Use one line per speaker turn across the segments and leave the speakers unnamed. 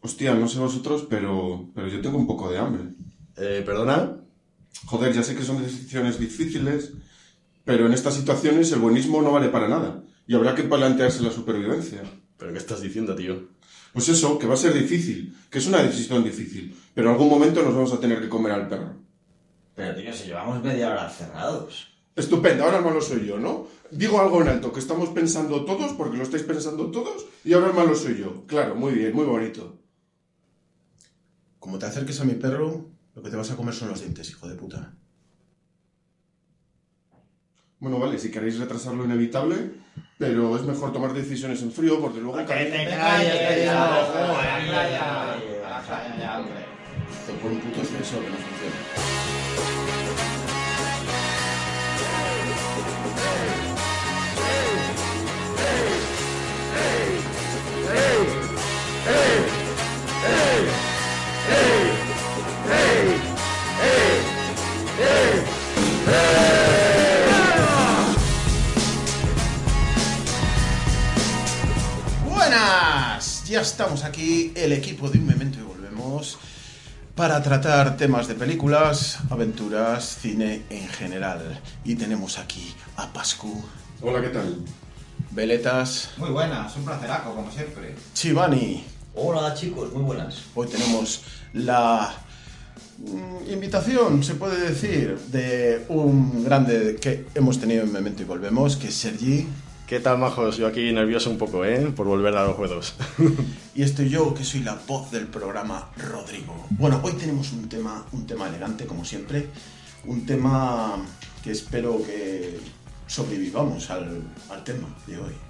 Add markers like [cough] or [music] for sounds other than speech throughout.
Hostia, no sé vosotros, pero, pero yo tengo un poco de hambre.
Eh, ¿Perdona?
Joder, ya sé que son decisiones difíciles, pero en estas situaciones el buenismo no vale para nada. Y habrá que plantearse la supervivencia.
¿Pero qué estás diciendo, tío?
Pues eso, que va a ser difícil, que es una decisión difícil, pero en algún momento nos vamos a tener que comer al perro.
Pero tío, si llevamos media hora cerrados.
Estupendo, ahora malo soy yo, ¿no? Digo algo en alto, que estamos pensando todos, porque lo estáis pensando todos, y ahora malo soy yo. Claro, muy bien, muy bonito.
Como te acerques a mi perro, lo que te vas a comer son los dientes, hijo de puta.
Bueno, vale, si queréis retrasar lo inevitable, pero es mejor tomar decisiones en frío, porque luego...
Que te calles,
un puto exceso que no funciona. Buenas, ya estamos aquí, el equipo de Un Memento y volvemos para tratar temas de películas, aventuras, cine en general. Y tenemos aquí a Pascu,
Hola, ¿qué tal?
Veletas,
Muy buenas, un placeraco, como siempre.
Chivani.
Hola chicos, muy buenas.
Hoy tenemos la mm, invitación, se puede decir, de un grande que hemos tenido en Memento y volvemos, que es Sergi.
¿Qué tal, majos? Yo aquí nervioso un poco, ¿eh? Por volver a los juegos. [laughs]
Y estoy yo, que soy la voz del programa, Rodrigo. Bueno, hoy tenemos un tema, un tema elegante, como siempre. Un tema que espero que sobrevivamos al, al tema de hoy.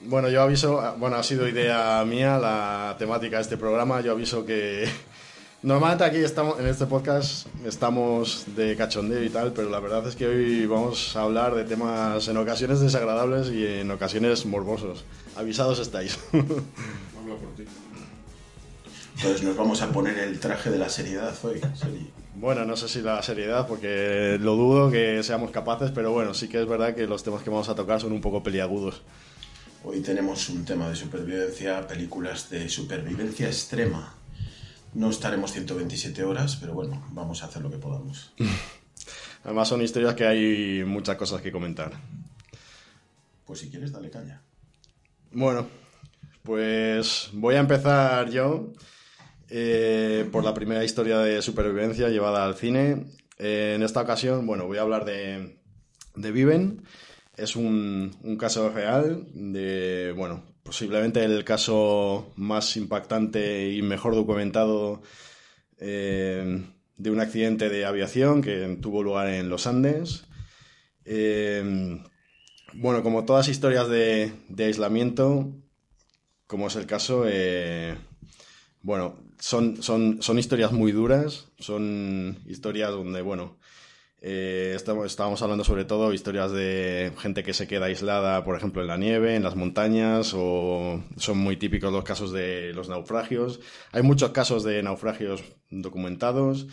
Bueno, yo aviso, bueno, ha sido idea mía la temática de este programa. Yo aviso que [laughs] normalmente aquí estamos, en este podcast, estamos de cachondeo y tal, pero la verdad es que hoy vamos a hablar de temas en ocasiones desagradables y en ocasiones morbosos. Avisados estáis. [laughs]
Habla por ti.
Entonces nos vamos a poner el traje de la seriedad hoy.
Bueno, no sé si la seriedad, porque lo dudo que seamos capaces, pero bueno, sí que es verdad que los temas que vamos a tocar son un poco peliagudos.
Hoy tenemos un tema de supervivencia, películas de supervivencia extrema. No estaremos 127 horas, pero bueno, vamos a hacer lo que podamos. [laughs]
Además son historias que hay muchas cosas que comentar.
Pues si quieres, dale caña.
Bueno, pues voy a empezar yo eh, por la primera historia de supervivencia llevada al cine. Eh, en esta ocasión, bueno, voy a hablar de, de Viven. Es un, un caso real de, bueno, posiblemente el caso más impactante y mejor documentado eh, de un accidente de aviación que tuvo lugar en los Andes. Eh, bueno, como todas historias de, de aislamiento, como es el caso, eh, bueno, son, son, son historias muy duras, son historias donde, bueno, eh, estábamos hablando sobre todo historias de gente que se queda aislada, por ejemplo, en la nieve, en las montañas, o son muy típicos los casos de los naufragios. Hay muchos casos de naufragios documentados,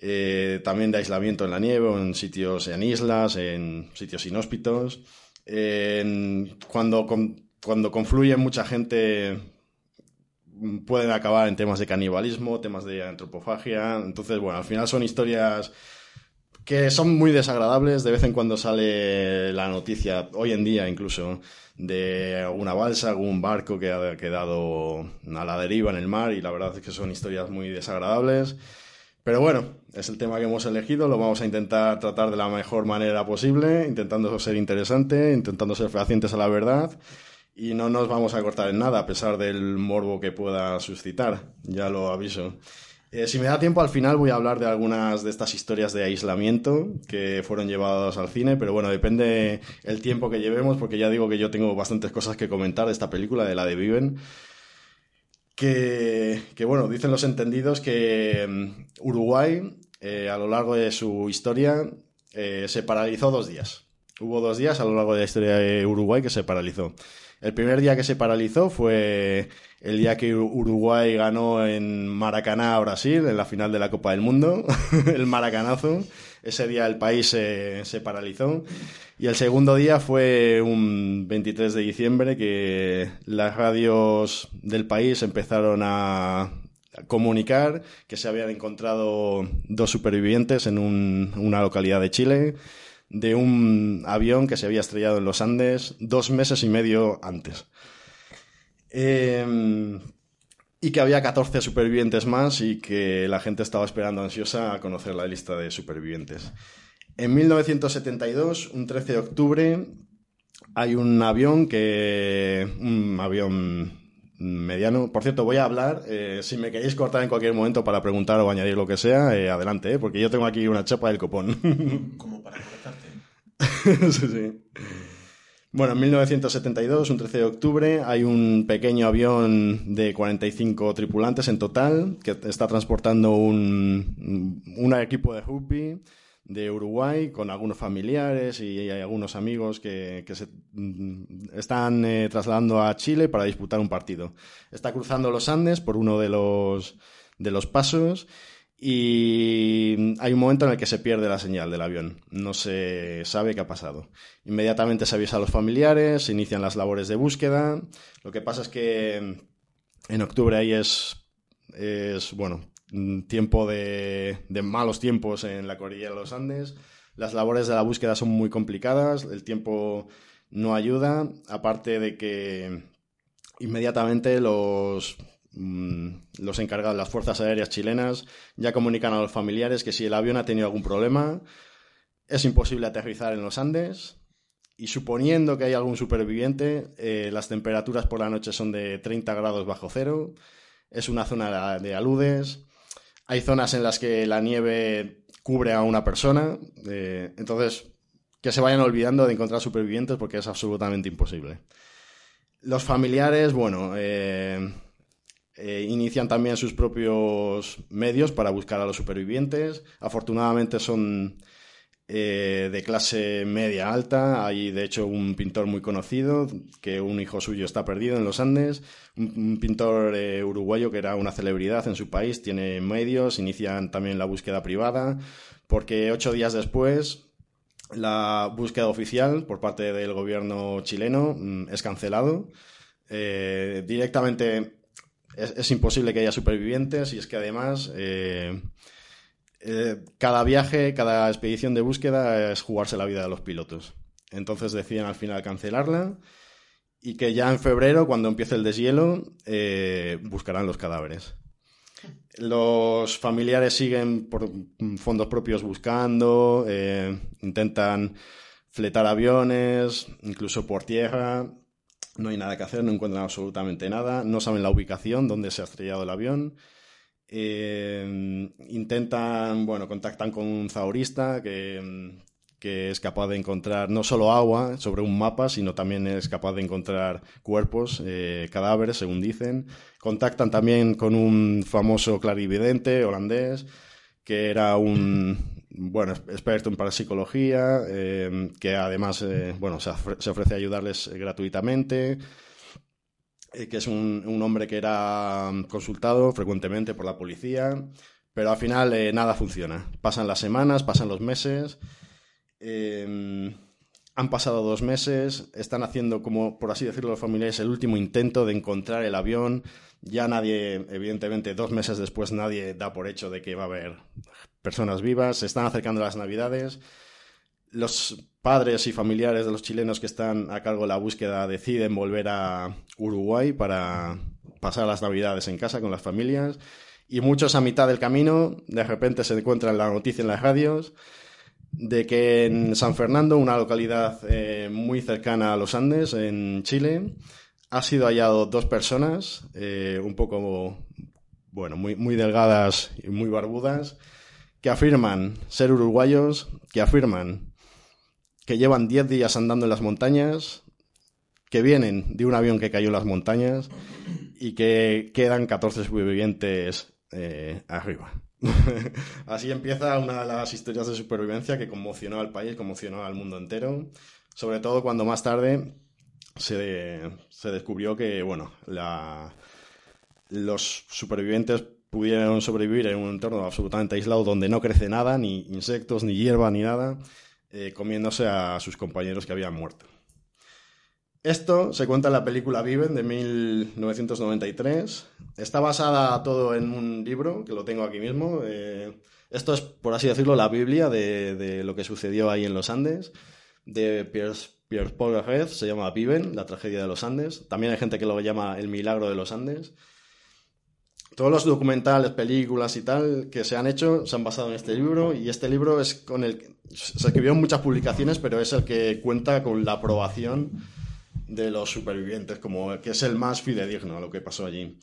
eh, también de aislamiento en la nieve, en sitios, en islas, en sitios inhóspitos. Cuando, con- cuando confluye mucha gente pueden acabar en temas de canibalismo, temas de antropofagia. Entonces, bueno, al final son historias que son muy desagradables. De vez en cuando sale la noticia, hoy en día incluso, de alguna balsa, algún barco que ha quedado a la deriva en el mar y la verdad es que son historias muy desagradables. Pero bueno, es el tema que hemos elegido, lo vamos a intentar tratar de la mejor manera posible, intentando ser interesante, intentando ser fehacientes a la verdad y no nos vamos a cortar en nada a pesar del morbo que pueda suscitar, ya lo aviso. Eh, si me da tiempo, al final voy a hablar de algunas de estas historias de aislamiento que fueron llevadas al cine, pero bueno, depende el tiempo que llevemos, porque ya digo que yo tengo bastantes cosas que comentar de esta película, de la de Viven. que, que, bueno, dicen los entendidos que mm, Uruguay, eh, a lo largo de su historia, eh, se paralizó dos días. Hubo dos días a lo largo de la historia de Uruguay que se paralizó. El primer día que se paralizó fue el día que Uruguay ganó en Maracaná a Brasil, en la final de la Copa del Mundo, [laughs] el maracanazo. Ese día el país se, paralizó. Y el segundo día fue un 23 de diciembre que las radios del país empezaron a comunicar que se habían encontrado dos supervivientes en un, una localidad de Chile de un avión que se había estrellado en los Andes dos meses y medio antes. Eh, y que había 14 supervivientes más y que la gente estaba esperando ansiosa a conocer la lista de supervivientes. En 1972, un 13 de octubre, hay un avión que... un avión mediano. Por cierto, voy a hablar. Eh, si me queréis cortar en cualquier momento para preguntar o añadir lo que sea, eh, adelante, eh, porque yo tengo aquí una chapa del copón.
Como para cortarte. [laughs]
sí, sí. Bueno, en 1972, un 13 de octubre, hay un pequeño avión de 45 tripulantes en total que está transportando un, un equipo de rugby de Uruguay con algunos familiares y algunos amigos que, que se mm, están eh, trasladando a Chile para disputar un partido. Está cruzando los Andes por uno de los, de los pasos y hay un momento en el que se pierde la señal del avión. No se sabe qué ha pasado. Inmediatamente se avisa a los familiares, se inician las labores de búsqueda. Lo que pasa es que en octubre ahí es, es bueno, tiempo de, de malos tiempos en la cordillera de los Andes. Las labores de la búsqueda son muy complicadas, el tiempo no ayuda, aparte de que inmediatamente los los encargados, las fuerzas aéreas chilenas, ya comunican a los familiares que si el avión ha tenido algún problema, es imposible aterrizar en los Andes. Y suponiendo que hay algún superviviente, eh, las temperaturas por la noche son de 30 grados bajo cero. Es una zona de aludes. Hay zonas en las que la nieve cubre a una persona. Eh, entonces, que se vayan olvidando de encontrar supervivientes porque es absolutamente imposible. Los familiares, bueno, eh, eh, inician también sus propios medios para buscar a los supervivientes. Afortunadamente son eh, de clase media alta. Hay de hecho un pintor muy conocido que un hijo suyo está perdido en los Andes. Un, pintor eh, uruguayo que era una celebridad en su país. Tiene medios. Inician también la búsqueda privada. Porque ocho días después la búsqueda oficial por parte del gobierno chileno mm, es cancelado. directamente es, imposible que haya supervivientes y es que además eh, eh, cada viaje, cada expedición de búsqueda es jugarse la vida de los pilotos. Entonces deciden al final cancelarla y que ya en febrero, cuando empiece el deshielo, eh, buscarán los cadáveres. Los familiares siguen por fondos propios buscando, intentan fletar aviones, incluso por tierra, no hay nada que hacer, no encuentran absolutamente nada, no saben la ubicación, dónde se ha estrellado el avión. Eh, intentan, bueno, contactan con un zaurista que, es capaz de encontrar no solo agua sobre un mapa, sino también es capaz de encontrar cuerpos, eh, cadáveres, según dicen. Contactan también con un famoso clarividente holandés, que era un, bueno, experto en parapsicología, eh, que además eh, bueno, se, ofrece a ayudarles gratuitamente, eh, que es un, hombre que era consultado frecuentemente por la policía, pero al final nada funciona. Pasan las semanas, pasan los meses, han pasado dos meses, están haciendo, como por así decirlo, los familiares, el último intento de encontrar el avión. Ya nadie, evidentemente, dos meses después, nadie da por hecho de que va a haber personas vivas, se están acercando las navidades. Los padres y familiares de los chilenos que están a cargo de la búsqueda deciden volver a Uruguay para pasar las navidades en casa con las familias. Y muchos a mitad del camino, de repente se encuentran la noticia en las radios de que en San Fernando, una localidad eh, muy cercana a los Andes, en Chile, ha sido hallado dos personas, eh, un poco, bueno, muy, muy delgadas y muy barbudas, que afirman ser uruguayos, que afirman que llevan 10 días andando en las montañas, que vienen de un avión que cayó en las montañas y que quedan 14 supervivientes eh, arriba. [laughs] Así empieza una de las historias de supervivencia que conmocionó al país, conmocionó al mundo entero, sobre todo cuando más tarde se, se descubrió que, bueno, la, los supervivientes pudieron sobrevivir en un entorno absolutamente aislado donde no crece nada, ni insectos, ni hierba, ni nada, eh, comiéndose a sus compañeros que habían muerto. Esto se cuenta en la película Viven de 1993. Está basada todo en un libro, que lo tengo aquí mismo. Eh, esto es, por así decirlo, la Biblia de, lo que sucedió ahí en los Andes, de Pierre, Paul Garret, se llama Viven, la tragedia de los Andes. También hay gente que lo llama El milagro de los Andes. Todos los documentales, películas y tal que se han hecho se han basado en este libro y este libro es con el se escribieron muchas publicaciones, pero es el que cuenta con la aprobación de los supervivientes, como que es el más fidedigno a lo que pasó allí.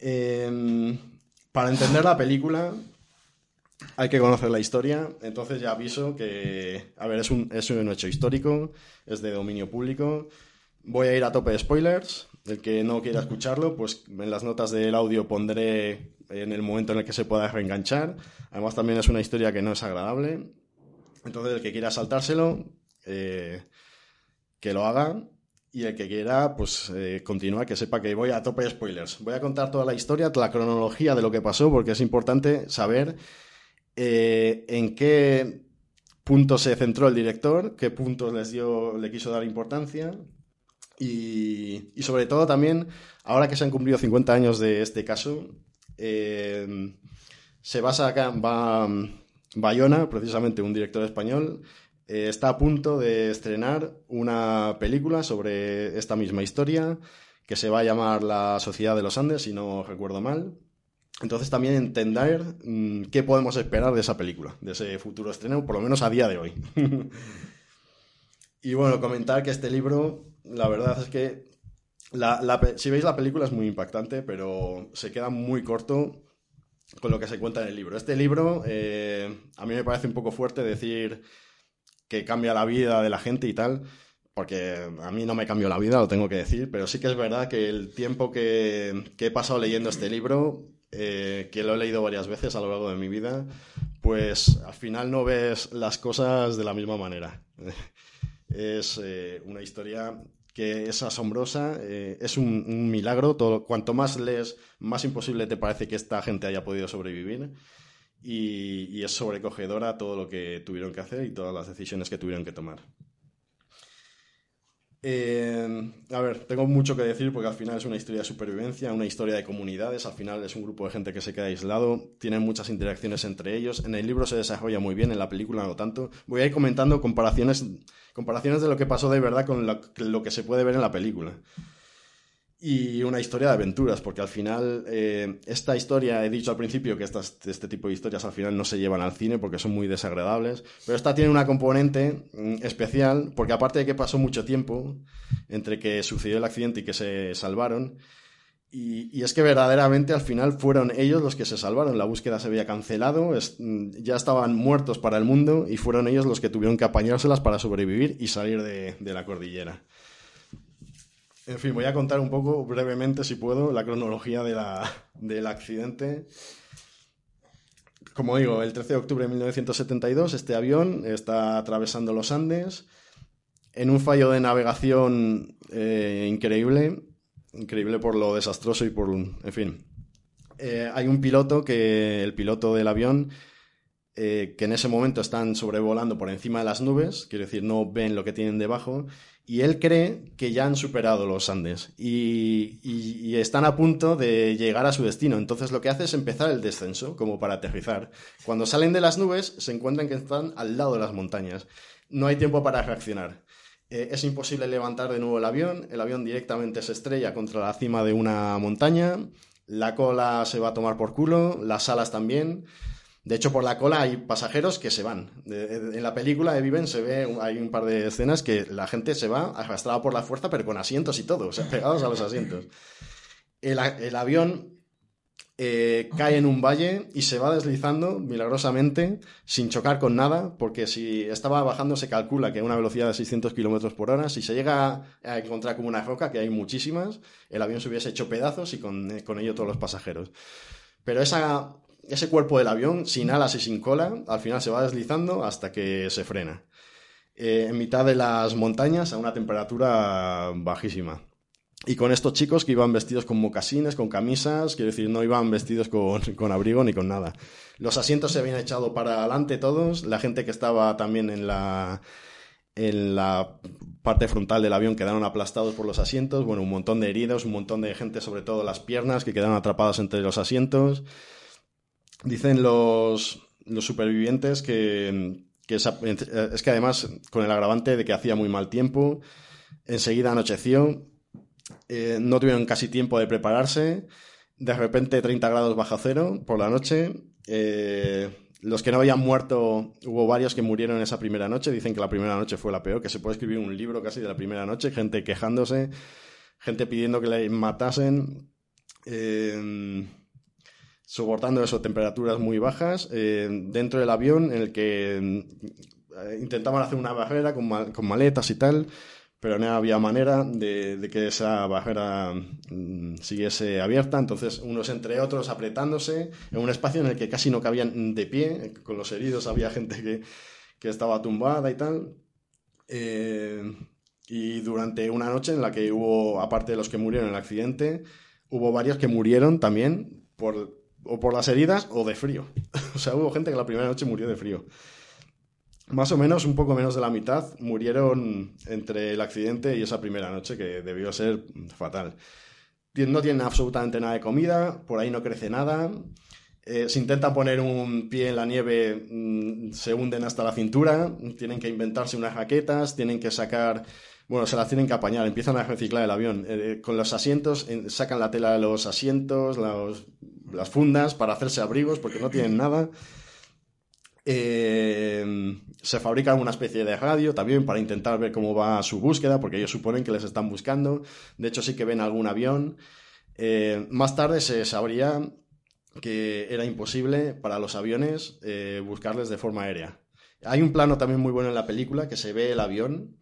Eh, para entender la película hay que conocer la historia, entonces ya aviso que, a ver, es un, es un hecho histórico, es de dominio público. Voy a ir a tope de spoilers. El que no quiera escucharlo, pues en las notas del audio pondré en el momento en el que se pueda reenganchar. Además, también es una historia que no es agradable. Entonces, el que quiera saltárselo, eh, que lo haga. Y el que quiera, pues eh, continúa, que sepa que voy a tope de spoilers. Voy a contar toda la historia, la cronología de lo que pasó, porque es importante saber eh, en qué punto se centró el director, qué puntos les dio, le quiso dar importancia. Y, sobre todo también, ahora que se han cumplido 50 años de este caso, eh, se basa acá, va Bayona, precisamente un director español, eh, está a punto de estrenar una película sobre esta misma historia que se va a llamar La Sociedad de los Andes, si no recuerdo mal. Entonces también entender mmm, qué podemos esperar de esa película, de ese futuro estreno, por lo menos a día de hoy. [laughs] y bueno, comentar que este libro, la verdad es que si veis la película es muy impactante, pero se queda muy corto con lo que se cuenta en el libro. Este libro eh, a mí me parece un poco fuerte decir que cambia la vida de la gente y tal, porque a mí no me cambió la vida, lo tengo que decir, pero sí que es verdad que el tiempo que, que he pasado leyendo este libro, eh, que lo he leído varias veces a lo largo de mi vida, pues al final no ves las cosas de la misma manera. Es eh, una historia que es asombrosa, eh, es un, un milagro, todo, cuanto más lees, más imposible te parece que esta gente haya podido sobrevivir. Y, y, es sobrecogedora todo lo que tuvieron que hacer y todas las decisiones que tuvieron que tomar. Eh, a ver, tengo mucho que decir porque al final es una historia de supervivencia, una historia de comunidades, al final es un grupo de gente que se queda aislado, tienen muchas interacciones entre ellos, en el libro se desarrolla muy bien, en la película no tanto. Voy a ir comentando comparaciones, comparaciones de lo que pasó de verdad con lo, lo que se puede ver en la película y una historia de aventuras, porque al final eh, esta historia, he dicho al principio que estas, este tipo de historias al final no se llevan al cine porque son muy desagradables, pero esta tiene una componente mm, especial, porque aparte de que pasó mucho tiempo entre que sucedió el accidente y que se salvaron, y, y, es que verdaderamente al final fueron ellos los que se salvaron, la búsqueda se había cancelado, es, mm, ya estaban muertos para el mundo y fueron ellos los que tuvieron que apañárselas para sobrevivir y salir de, de la cordillera. En fin, voy a contar un poco brevemente, si puedo, la cronología del accidente. Como digo, el 13 de octubre de 1972 este avión está atravesando los Andes en un fallo de navegación eh, increíble, increíble por lo desastroso y por, en fin. Eh, hay un piloto que, el piloto del avión, eh, que en ese momento están sobrevolando por encima de las nubes, quiero decir, no ven lo que tienen debajo, y él cree que ya han superado los Andes y, están a punto de llegar a su destino. Entonces lo que hace es empezar el descenso, como para aterrizar. Cuando salen de las nubes, se encuentran que están al lado de las montañas. No hay tiempo para reaccionar. Eh, es imposible levantar de nuevo el avión. El avión directamente se estrella contra la cima de una montaña. La cola se va a tomar por culo, las alas también. De hecho, por la cola hay pasajeros que se van. En la película de Viven se ve, hay un par de escenas que la gente se va arrastrada por la fuerza, pero con asientos y todo, o sea, [laughs] pegados a los asientos. El, el avión eh, cae en un valle y se va deslizando milagrosamente sin chocar con nada, porque si estaba bajando se calcula que a una velocidad de 600 kilómetros por hora, si se llega a encontrar como una roca, que hay muchísimas, el avión se hubiese hecho pedazos y con, eh, con ello todos los pasajeros. Pero esa, ese cuerpo del avión, sin alas y sin cola, al final se va deslizando hasta que se frena. Eh, en mitad de las montañas a una temperatura bajísima. Y con estos chicos que iban vestidos con mocasines, con camisas, quiero decir, no iban vestidos con, [laughs] con, abrigo ni con nada. Los asientos se habían echado para adelante todos, la gente que estaba también en la, en la parte frontal del avión quedaron aplastados por los asientos, bueno, un montón de heridos, un montón de gente, sobre todo las piernas, que quedaron atrapadas entre los asientos. Dicen los, los supervivientes que, que es, es que además, con el agravante de que hacía muy mal tiempo, enseguida anocheció, eh, no tuvieron casi tiempo de prepararse. De repente 30 grados bajo cero por la noche. Eh, los que no habían muerto, hubo varios que murieron esa primera noche. Dicen que la primera noche fue la peor, que se puede escribir un libro casi de la primera noche. Gente quejándose, gente pidiendo que le matasen. Eh, soportando eso, temperaturas muy bajas. dentro del avión, en el que intentaban hacer una barrera con, mal, con maletas y tal pero no había manera de, que esa barrera mm, siguiese abierta, entonces unos entre otros apretándose en un espacio en el que casi no cabían de pie, con los heridos había gente que, que estaba tumbada y tal. Eh, y durante una noche en la que hubo, aparte de los que murieron en el accidente, hubo varios que murieron también por, o por las heridas o de frío. [laughs] o sea, hubo gente que la primera noche murió de frío más o menos, un poco menos de la mitad, murieron entre el accidente y esa primera noche, que debió ser fatal. No tienen absolutamente nada de comida, por ahí no crece nada. Eh, si intentan poner un pie en la nieve, mm, se hunden hasta la cintura. Tienen que inventarse unas raquetas, tienen que sacar. Bueno, se las tienen que apañar, empiezan a reciclar el avión. Eh, con los asientos, sacan la tela de los asientos, las fundas para hacerse abrigos porque no tienen nada. Eh, se fabrica una especie de radio también para intentar ver cómo va su búsqueda, porque ellos suponen que les están buscando. De hecho, sí que ven algún avión. Eh, más tarde se sabría que era imposible para los aviones eh, buscarles de forma aérea. Hay un plano también muy bueno en la película que se ve el avión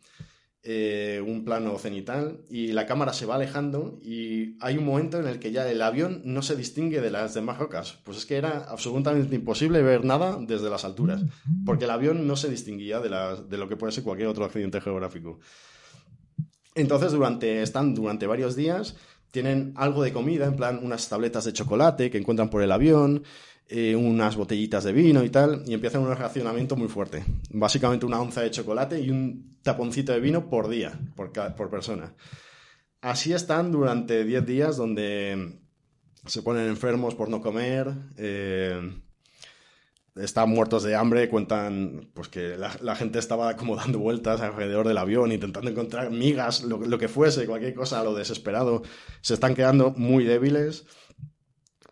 eh, un plano cenital y la cámara se va alejando y hay un momento en el que ya el avión no se distingue de las demás rocas. Pues es que era absolutamente imposible ver nada desde las alturas, porque el avión no se distinguía de, de lo que puede ser cualquier otro accidente geográfico. Entonces, durante, están durante varios días, tienen algo de comida, en plan unas tabletas de chocolate que encuentran por el avión, eh, unas botellitas de vino y tal, y empiezan un racionamiento muy fuerte. Básicamente una onza de chocolate y un taponcito de vino por día, por, por persona. Así están durante 10 días donde se ponen enfermos por no comer, eh, están muertos de hambre, cuentan pues que la, gente estaba como dando vueltas alrededor del avión, intentando encontrar migas, lo, que fuese, cualquier cosa, lo desesperado. Se están quedando muy débiles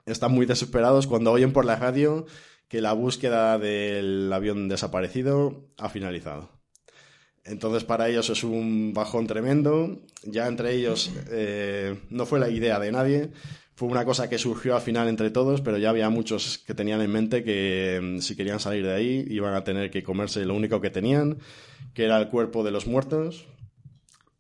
están muy desesperados cuando oyen por la radio que la búsqueda del avión desaparecido ha finalizado. Entonces para ellos es un bajón tremendo. Ya entre ellos eh, no fue la idea de nadie, fue una cosa que surgió al final entre todos, pero ya había muchos que tenían en mente que mm, si querían salir de ahí iban a tener que comerse lo único que tenían, que era el cuerpo de los muertos,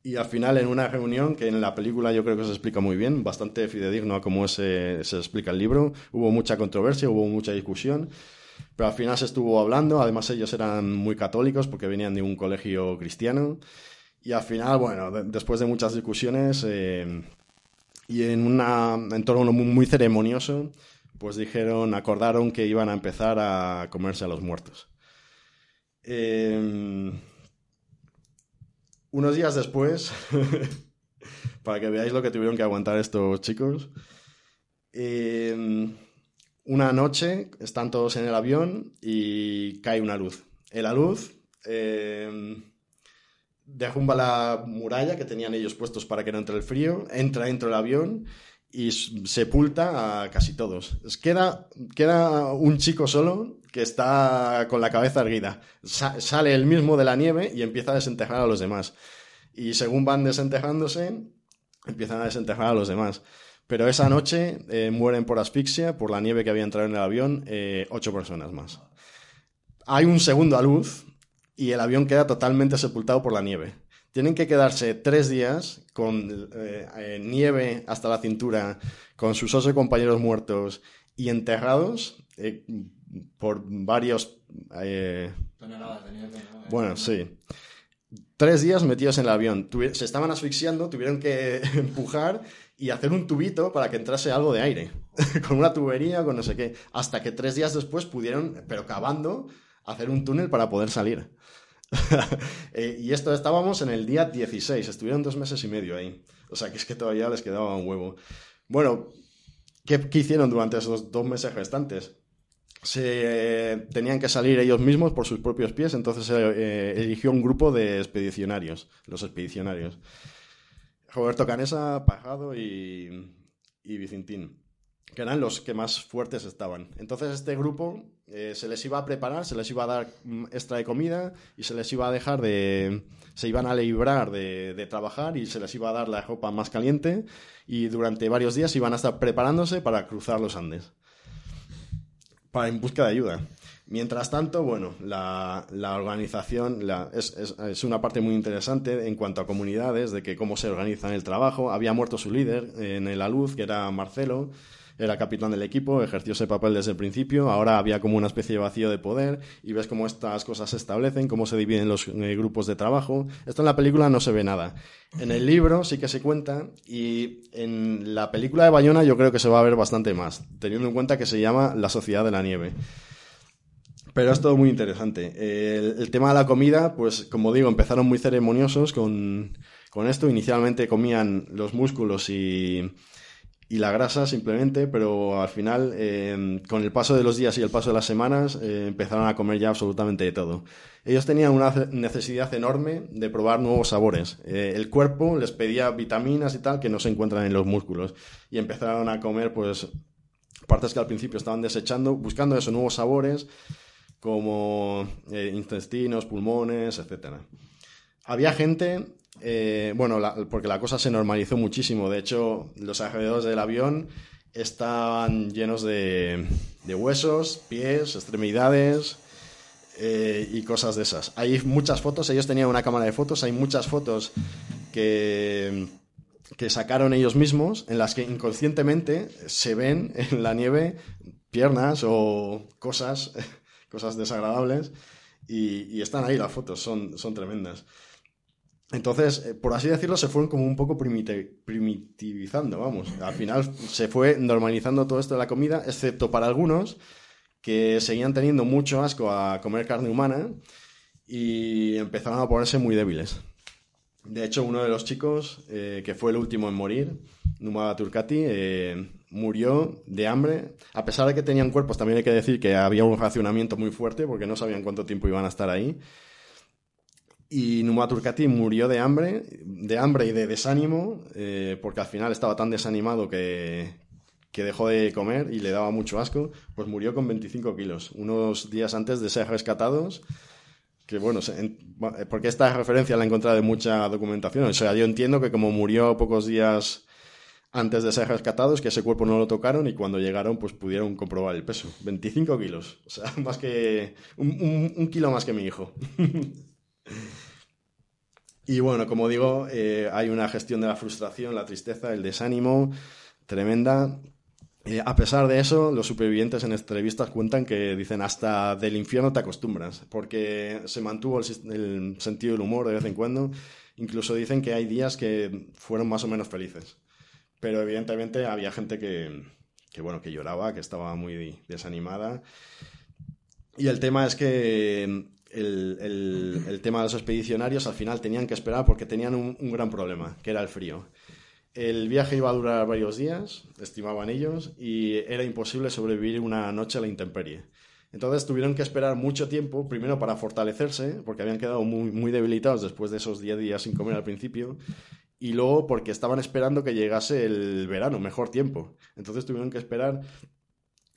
y al final, en una reunión, que en la película yo creo que se explica muy bien, bastante fidedigno a cómo se, se explica el libro, hubo mucha controversia, hubo mucha discusión, pero al final se estuvo hablando, además ellos eran muy católicos porque venían de un colegio cristiano, y al final, bueno, después de muchas discusiones eh, y en un entorno muy, muy ceremonioso, pues dijeron, acordaron que iban a empezar a comerse a los muertos. Eh, unos días después, [laughs] para que veáis lo que tuvieron que aguantar estos chicos, em, una noche están todos en el avión y cae una luz. En la luz eh, la muralla que tenían ellos puestos para que no entre el frío, entra dentro del avión y sepulta a casi todos. Queda, queda un chico solo que está con la cabeza erguida. sale el mismo de la nieve y empieza a desenterrar a los demás. Y según van desenterrándose, empiezan a desenterrar a los demás. Pero esa noche eh, mueren por asfixia, por la nieve que había entrado en el avión, eh, ocho personas más. Hay un segundo a luz y el avión queda totalmente sepultado por la nieve. Tienen que quedarse tres días con eh, nieve hasta la cintura, con sus ocho compañeros muertos y enterrados por varios... eh,
Toneladas. ¿no?
bueno, sí. Tres días metidos en el avión. Se estaban asfixiando, tuvieron que [laughs] empujar y hacer un tubito para que entrase algo de aire. [laughs] con una tubería, con no sé qué. Hasta que tres días después pudieron, pero cavando, hacer un túnel para poder salir. [laughs] Eh, y esto estábamos en el día 16. Estuvieron dos meses y medio ahí. O sea que es que todavía les quedaba un huevo. Bueno, ¿qué, qué hicieron durante esos dos meses restantes? Se tenían que salir ellos mismos por sus propios pies, entonces se eh, eligió un grupo de expedicionarios, los expedicionarios. Roberto Canesa, Pajado y, y Vicentín, que eran los que más fuertes estaban. Entonces este grupo eh, se les iba a preparar, se les iba a dar mm, extra de comida y se les iba a dejar de... se iban a librar de, de trabajar y se les iba a dar la ropa más caliente y durante varios días iban a estar preparándose para cruzar los Andes en busca de ayuda. Mientras tanto, bueno, la, la organización la- es, es- una parte muy interesante en cuanto a comunidades, de que cómo se organizan el trabajo. Había muerto su líder en el Aluz, que era Marcelo, era capitán del equipo, ejerció ese papel desde el principio. Ahora había como una especie de vacío de poder y ves cómo estas cosas se establecen, cómo se dividen los eh, grupos de trabajo. Esto en la película no se ve nada. En el libro sí que se cuenta y en la película de Bayona yo creo que se va a ver bastante más, teniendo en cuenta que se llama La Sociedad de la Nieve. Pero es todo muy interesante. El, el tema de la comida, pues como digo, empezaron muy ceremoniosos con, con esto. Inicialmente comían los músculos y, y la grasa simplemente, pero al final, eh, con el paso de los días y el paso de las semanas, eh, empezaron a comer ya absolutamente de todo. Ellos tenían una ce- necesidad enorme de probar nuevos sabores. Eh, el cuerpo les pedía vitaminas y tal que no se encuentran en los músculos. Y empezaron a comer, pues, partes que al principio estaban desechando, buscando esos nuevos sabores, como eh, intestinos, pulmones, etcétera. Había gente, eh, bueno, porque la cosa se normalizó muchísimo. De hecho, los alrededores del avión estaban llenos de, de huesos, pies, extremidades eh, y cosas de esas. Hay muchas fotos, ellos tenían una cámara de fotos, hay muchas fotos que, que sacaron ellos mismos en las que inconscientemente se ven en la nieve piernas o cosas, [laughs] cosas desagradables y, y están ahí las fotos, son, son tremendas. Entonces, eh, por así decirlo, se fueron como un poco primitivizando, vamos. Al final se fue normalizando todo esto de la comida, excepto para algunos que seguían teniendo mucho asco a comer carne humana y empezaron a ponerse muy débiles. De hecho, uno de los chicos, eh, que fue el último en morir, Numaba Turcati, eh, murió de hambre. A pesar de que tenían cuerpos, también hay que decir que había un racionamiento muy fuerte porque no sabían cuánto tiempo iban a estar ahí. Y Numaba Turcati murió de hambre, de hambre y de desánimo, eh, porque al final estaba tan desanimado que, que dejó de comer y le daba mucho asco, pues murió con 25 kilos, unos días antes de ser rescatados que bueno, eh, porque esta referencia la he encontrado en mucha documentación. O sea, yo entiendo que como murió pocos días antes de ser rescatados, que ese cuerpo no lo tocaron y cuando llegaron, pues pudieron comprobar el peso. 25 kilos. O sea, [laughs] más que. Un kilo más que mi hijo. [laughs] y bueno, como digo, eh, hay una gestión de la frustración, la tristeza, el desánimo tremenda. Eh, a pesar de eso, los supervivientes en entrevistas cuentan que dicen hasta del infierno te acostumbras, porque se mantuvo el, sentido del humor de vez en cuando. Incluso dicen que hay días que fueron más o menos felices. Pero evidentemente había gente que, que, bueno, que lloraba, que estaba muy desanimada. Y el tema es que el, el- tema de los expedicionarios al final tenían que esperar porque tenían un, un gran problema, que era el frío. El viaje iba a durar varios días, estimaban ellos, y era imposible sobrevivir una noche a la intemperie. Entonces tuvieron que esperar mucho tiempo, primero para fortalecerse, porque habían quedado muy, muy debilitados después de esos 10 días sin comer al principio, y luego porque estaban esperando que llegase el verano, mejor tiempo. Entonces tuvieron que esperar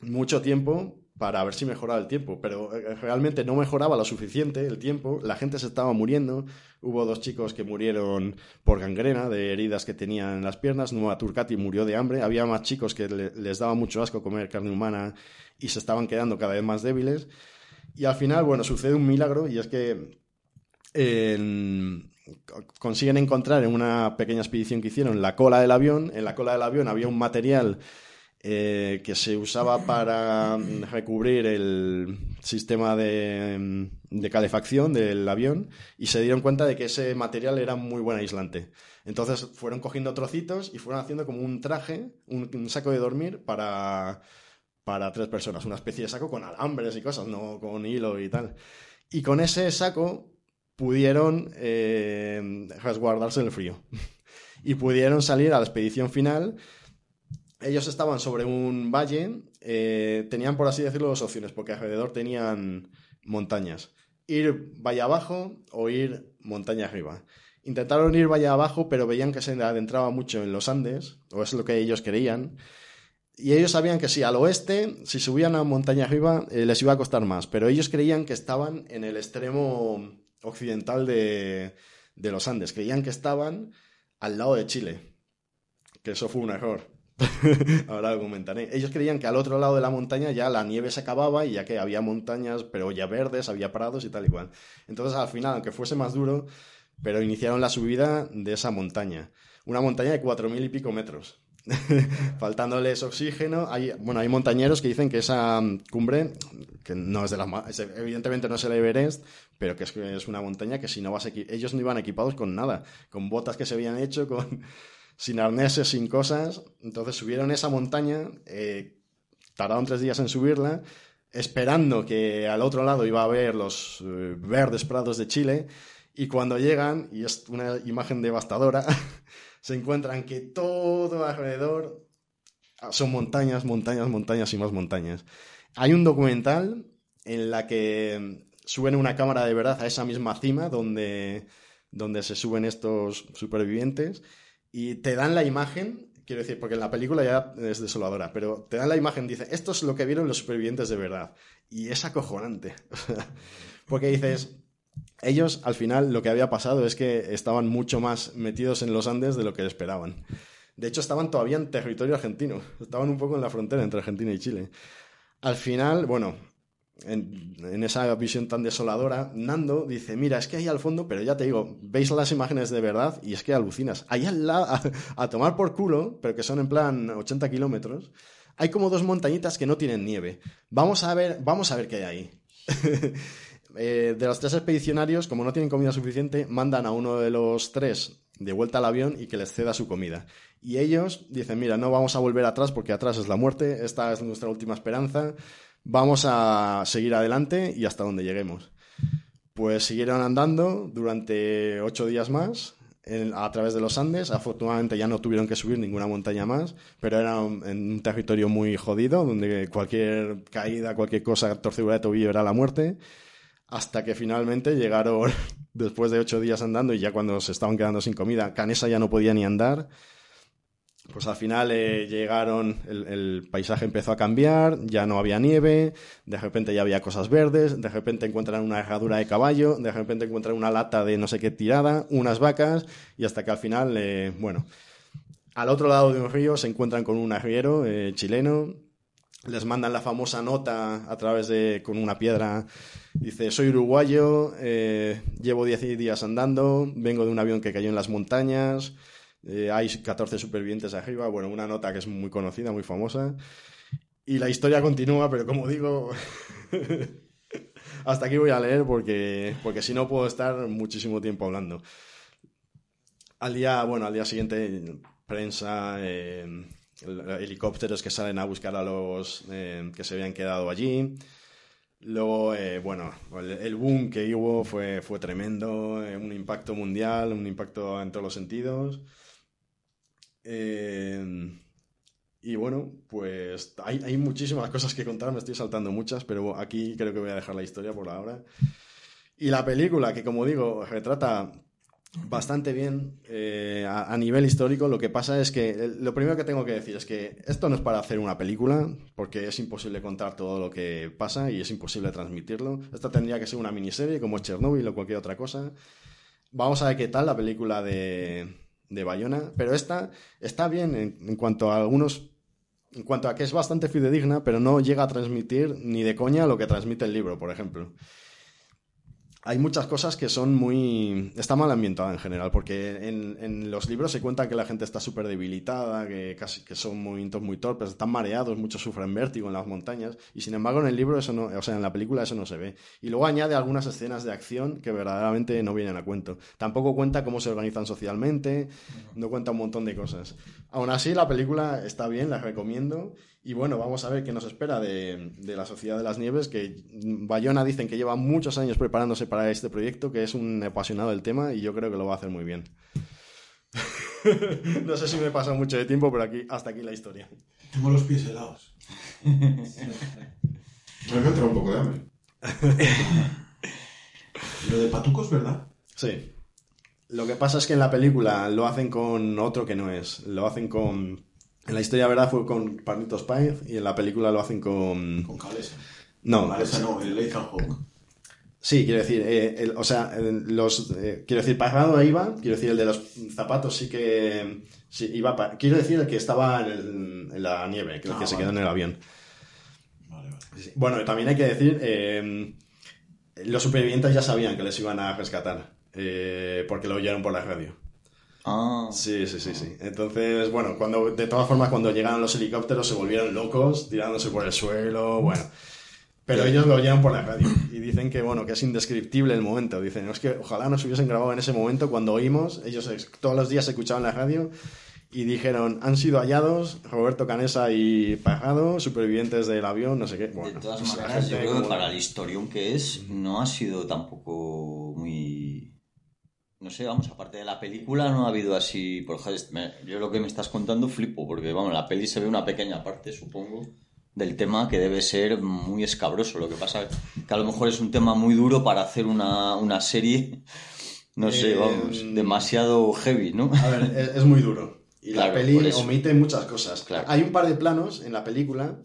mucho tiempo para ver si mejoraba el tiempo, pero eh, realmente no mejoraba lo suficiente el tiempo, la gente se estaba muriendo, hubo dos chicos que murieron por gangrena de heridas que tenían en las piernas, Nueva Turcati murió de hambre, había más chicos que le- les daba mucho asco comer carne humana y se estaban quedando cada vez más débiles, y al final, bueno, sucede un milagro y es que en- co- consiguen encontrar en una pequeña expedición que hicieron la cola del avión, en la cola del avión había un material eh, que se usaba para mm, recubrir el sistema de, mm, de calefacción del avión y se dieron cuenta de que ese material era muy buen aislante. Entonces fueron cogiendo trocitos y fueron haciendo como un traje, un, saco de dormir para, para tres personas, una especie de saco con alambres y cosas, no con hilo y tal. Y con ese saco pudieron eh, resguardarse del frío [laughs] y pudieron salir a la expedición final ellos estaban sobre un valle, eh, tenían por así decirlo dos opciones, porque alrededor tenían montañas. Ir valle abajo o ir montaña arriba. Intentaron ir valle abajo, pero veían que se adentraba mucho en los Andes, o es lo que ellos querían. Y ellos sabían que sí, al oeste, si subían a montaña arriba, eh, les iba a costar más, pero ellos creían que estaban en el extremo occidental de, de los Andes, creían que estaban al lado de Chile, que eso fue un error. [laughs] Ahora lo comentaré. Ellos creían que al otro lado de la montaña ya la nieve se acababa y ya que había montañas, pero ya verdes, había prados y tal y cual. Entonces, al final, aunque fuese más duro, pero iniciaron la subida de esa montaña. Una montaña de cuatro mil y pico metros. [laughs] Faltándoles oxígeno. Hay, bueno, hay montañeros que dicen que esa mm, cumbre, que no es de las más, evidentemente no es el Everest, pero que es, es una montaña que si no vas equi- ellos no iban equipados con nada, con botas que se habían hecho, con sin arneses, sin cosas. Entonces subieron esa montaña, eh, tardaron tres días en subirla, esperando que al otro lado iba a haber los eh, verdes prados de Chile. Y cuando llegan, y es una imagen devastadora, [laughs] se encuentran que todo alrededor son montañas, montañas, montañas y más montañas. Hay un documental en la que suben una cámara de verdad a esa misma cima donde, donde se suben estos supervivientes y te dan la imagen, quiero decir, porque en la película ya es desoladora, pero te dan la imagen, dice, esto es lo que vieron los supervivientes de verdad. Y es acojonante. [laughs] porque dices, ellos al final lo que había pasado es que estaban mucho más metidos en los Andes de lo que esperaban. De hecho, estaban todavía en territorio argentino. Estaban un poco en la frontera entre Argentina y Chile. Al final, bueno, en, esa visión tan desoladora, Nando dice, mira, es que ahí al fondo, pero ya te digo, veis las imágenes de verdad y es que alucinas. Ahí al lado, a, a tomar por culo, pero que son en plan 80 kilómetros, hay como dos montañitas que no tienen nieve. Vamos a ver, vamos a ver qué hay ahí. [laughs] Eh, de los tres expedicionarios, como no tienen comida suficiente, mandan a uno de los tres de vuelta al avión y que les ceda su comida. Y ellos dicen, mira, no vamos a volver atrás porque atrás es la muerte, esta es nuestra última esperanza, vamos a seguir adelante y hasta donde lleguemos. Pues siguieron andando durante ocho días más a través de los Andes. Afortunadamente ya no tuvieron que subir ninguna montaña más, pero era un- en un territorio muy jodido, donde cualquier caída, cualquier cosa, torcedura de tobillo era la muerte. Hasta que finalmente llegaron, [laughs] después de ocho días andando y ya cuando se estaban quedando sin comida, Canesa ya no podía ni andar. Pues al final eh, llegaron, el, paisaje empezó a cambiar, ya no había nieve, de repente ya había cosas verdes, de repente encuentran una herradura de caballo, de repente encuentran una lata de no sé qué tirada, unas vacas, y hasta que al final, eh, bueno, al otro lado de un río se encuentran con un arriero eh, chileno, les mandan la famosa nota a través de, con una piedra, dice, soy uruguayo, llevo 10 días andando, vengo de un avión que cayó en las montañas, eh, hay 14 supervivientes arriba, bueno, una nota que es muy conocida, muy famosa. Y la historia continúa, pero como digo, [laughs] hasta aquí voy a leer porque, porque si no puedo estar muchísimo tiempo hablando. Al día, bueno, al día siguiente, prensa, eh, el- helicópteros que salen a buscar a los eh, que se habían quedado allí. Luego, eh, bueno, el, el boom que hubo fue, fue tremendo, eh, un impacto mundial, un impacto en todos los sentidos. Eh, y bueno, pues hay, muchísimas cosas que contar, me estoy saltando muchas, pero aquí creo que voy a dejar la historia por ahora. Y la película, que como digo, retrata bastante bien eh, a, nivel histórico. Lo que pasa es que lo primero que tengo que decir es que esto no es para hacer una película, porque es imposible contar todo lo que pasa y es imposible transmitirlo. Esto tendría que ser una miniserie como Chernobyl o cualquier otra cosa. Vamos a ver qué tal la película de, de Bayona, pero esta está bien en, en cuanto a algunos. En cuanto a que es bastante fidedigna, pero no llega a transmitir ni de coña lo que transmite el libro, por ejemplo hay muchas cosas que son muy... Está mal ambientada en general, porque en, los libros se cuenta que la gente está súper debilitada, que, casi, que son movimientos muy torpes, están mareados, muchos sufren vértigo en las montañas, y sin embargo en el libro eso no, o sea, en la película eso no se ve. Y luego añade algunas escenas de acción que verdaderamente no vienen a cuento. Tampoco cuenta cómo se organizan socialmente, no cuenta un montón de cosas. Aún así la película está bien, la recomiendo, y bueno, vamos a ver qué nos espera de, de, la Sociedad de las Nieves, que Bayona dicen que lleva muchos años preparándose para este proyecto, que es un apasionado del tema y yo creo que lo va a hacer muy bien. [laughs] no sé si me pasa mucho de tiempo, pero aquí, hasta aquí la historia.
Tengo los pies helados. [laughs]
Me ha entrado un poco de hambre. [laughs]
Lo de Patucos, ¿verdad?
Sí. Lo que pasa es que en la película lo hacen con otro que no es. Lo hacen con en la historia, verdad, fue con Parnitos Pie y en la película lo hacen con.
Con Calesa.
No.
Calesa no, el Ethan Hawke.
Sí, quiero decir, eh, el, o sea, los. Eh, quiero decir, pagado iba, quiero decir, el de los zapatos sí que. Sí, iba pa, quiero decir, el que estaba en, el, en la nieve, que, ah, el que vale. se quedó en el avión.
Vale, vale.
Sí. Bueno, también hay que decir, eh, los supervivientes ya sabían que les iban a rescatar, eh, porque lo oyeron por la radio.
Ah.
Sí, sí, sí, sí. Entonces, bueno, cuando, de todas formas, cuando llegaron los helicópteros se volvieron locos, tirándose por el suelo, bueno. Pero ellos lo oyeron por la radio y dicen que, bueno, que es indescriptible el momento. Dicen, es que ojalá nos hubiesen grabado en ese momento cuando oímos. Ellos todos los días escuchaban la radio y dijeron, han sido hallados Roberto Canesa y Pajado, supervivientes del avión, no sé qué. Bueno,
de todas maneras, yo creo que para el historión que es, no ha sido tampoco muy no sé, vamos, aparte de la película no ha habido así, por ejemplo, yo lo que me estás contando flipo, porque vamos, la peli se ve una pequeña parte, supongo, del tema que debe ser muy escabroso. Lo que pasa que a lo mejor es un tema muy duro para hacer una, una serie, no sé, vamos,
Eh,
demasiado heavy, ¿no?
A ver, es, es muy duro. Y
Claro,
la peli omite muchas cosas.
Claro.
Hay un par de planos en la película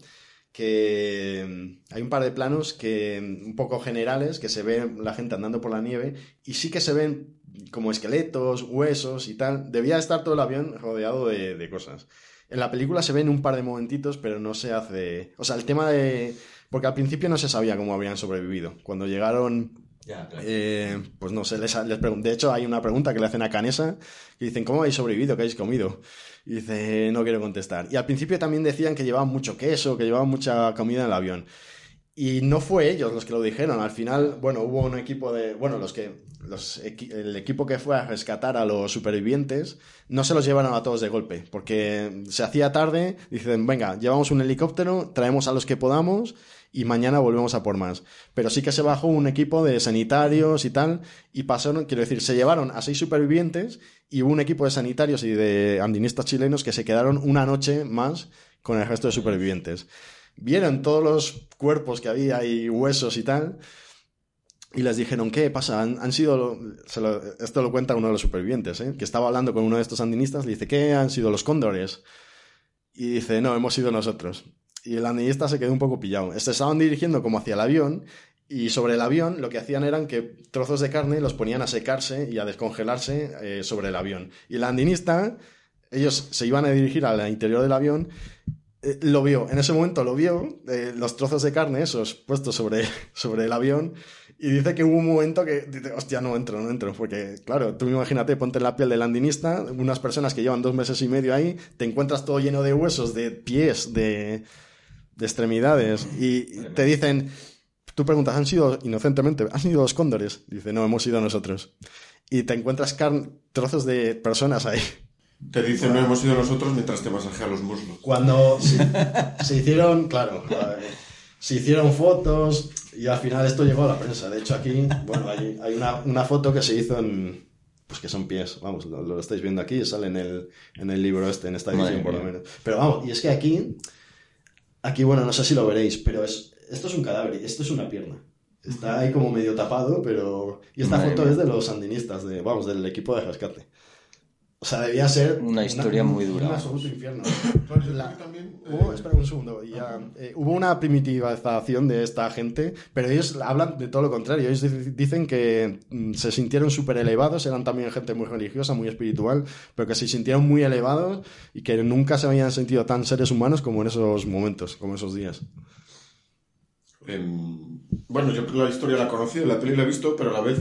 que hay un par de planos que un poco generales que se ve la gente andando por la nieve y sí que se ven como esqueletos, huesos y tal. Debía estar todo el avión rodeado de, de cosas. En la película se ven un par de momentitos, pero no se hace. O sea, el tema de. Porque al principio no se sabía cómo habían sobrevivido. Cuando llegaron
Ya, claro.
eh, pues no sé, les, les pregun- de hecho hay una pregunta que le hacen a Canesa que dicen, ¿cómo habéis sobrevivido? ¿Qué habéis comido? Y dice, no quiero contestar. Y al principio también decían que llevaban mucho queso, que llevaban mucha comida en el avión. Y no fue ellos los que lo dijeron. Al final, bueno, hubo un equipo de. Bueno, los que. Los, el equipo que fue a rescatar a los supervivientes no se los llevaron a todos de golpe, porque se hacía tarde. Dicen, venga, llevamos un helicóptero, traemos a los que podamos y mañana volvemos a por más. Pero sí que se bajó un equipo de sanitarios y tal, y pasaron, quiero decir, se llevaron a seis supervivientes y hubo un equipo de sanitarios y de andinistas chilenos que se quedaron una noche más con el resto de supervivientes. Vieron todos los cuerpos que había y huesos y tal, y les dijeron, ¿qué pasa? Han, han sido, se lo- esto lo cuenta uno de los supervivientes, ¿eh? que estaba hablando con uno de estos andinistas, le dice, ¿qué han sido los cóndores? Y dice, no, hemos sido nosotros. Y el andinista se quedó un poco pillado. Se estaban dirigiendo como hacia el avión y sobre el avión lo que hacían eran que trozos de carne los ponían a secarse y a descongelarse eh, sobre el avión. Y el andinista, ellos se iban a dirigir al interior del avión, eh, lo vio, en ese momento lo vio, eh, los trozos de carne esos puestos sobre, [laughs] sobre el avión, y dice que hubo un momento que dice, hostia, no entro, no entro, porque claro, tú imagínate, ponte la piel del andinista, unas personas que llevan dos meses y medio ahí, te encuentras todo lleno de huesos, de pies, de, de extremidades, y te dicen, tú preguntas, ¿han sido, inocentemente, han sido los cóndores? Dice, no, hemos sido nosotros. Y te encuentras trozos de personas ahí.
Te dicen, no hemos sido nosotros mientras te masajea los muslos.
Cuando [laughs] se, se hicieron, claro, se hicieron fotos y al final esto llegó a la prensa. De hecho, aquí, bueno, hay, hay una, una foto que se hizo en. Pues que son pies, vamos, lo, lo estáis viendo aquí, sale en el, en el libro este, en esta edición
Madre
por lo menos. Pero vamos, y es que aquí, aquí, bueno, no sé si lo veréis, pero es, esto es un cadáver, y esto es una pierna. Está ahí como medio tapado, pero... Y esta
Madre
foto
mía.
es de los sandinistas, de, vamos, del equipo de rescate. O sea, debía ser...
Una historia muy dura.
Un absoluto infierno. La-
también, eh,
Hubo, espera un segundo, ya, eh, hubo una primitivización de esta gente, pero ellos hablan de todo lo contrario. Ellos dic- dicen que mm, se sintieron súper elevados, eran también gente muy religiosa, muy espiritual, pero que se sintieron muy elevados y que nunca se habían sentido tan seres humanos como en esos momentos, como esos días.
Em, bueno, yo la historia la conocí, la peli la he visto, pero a la vez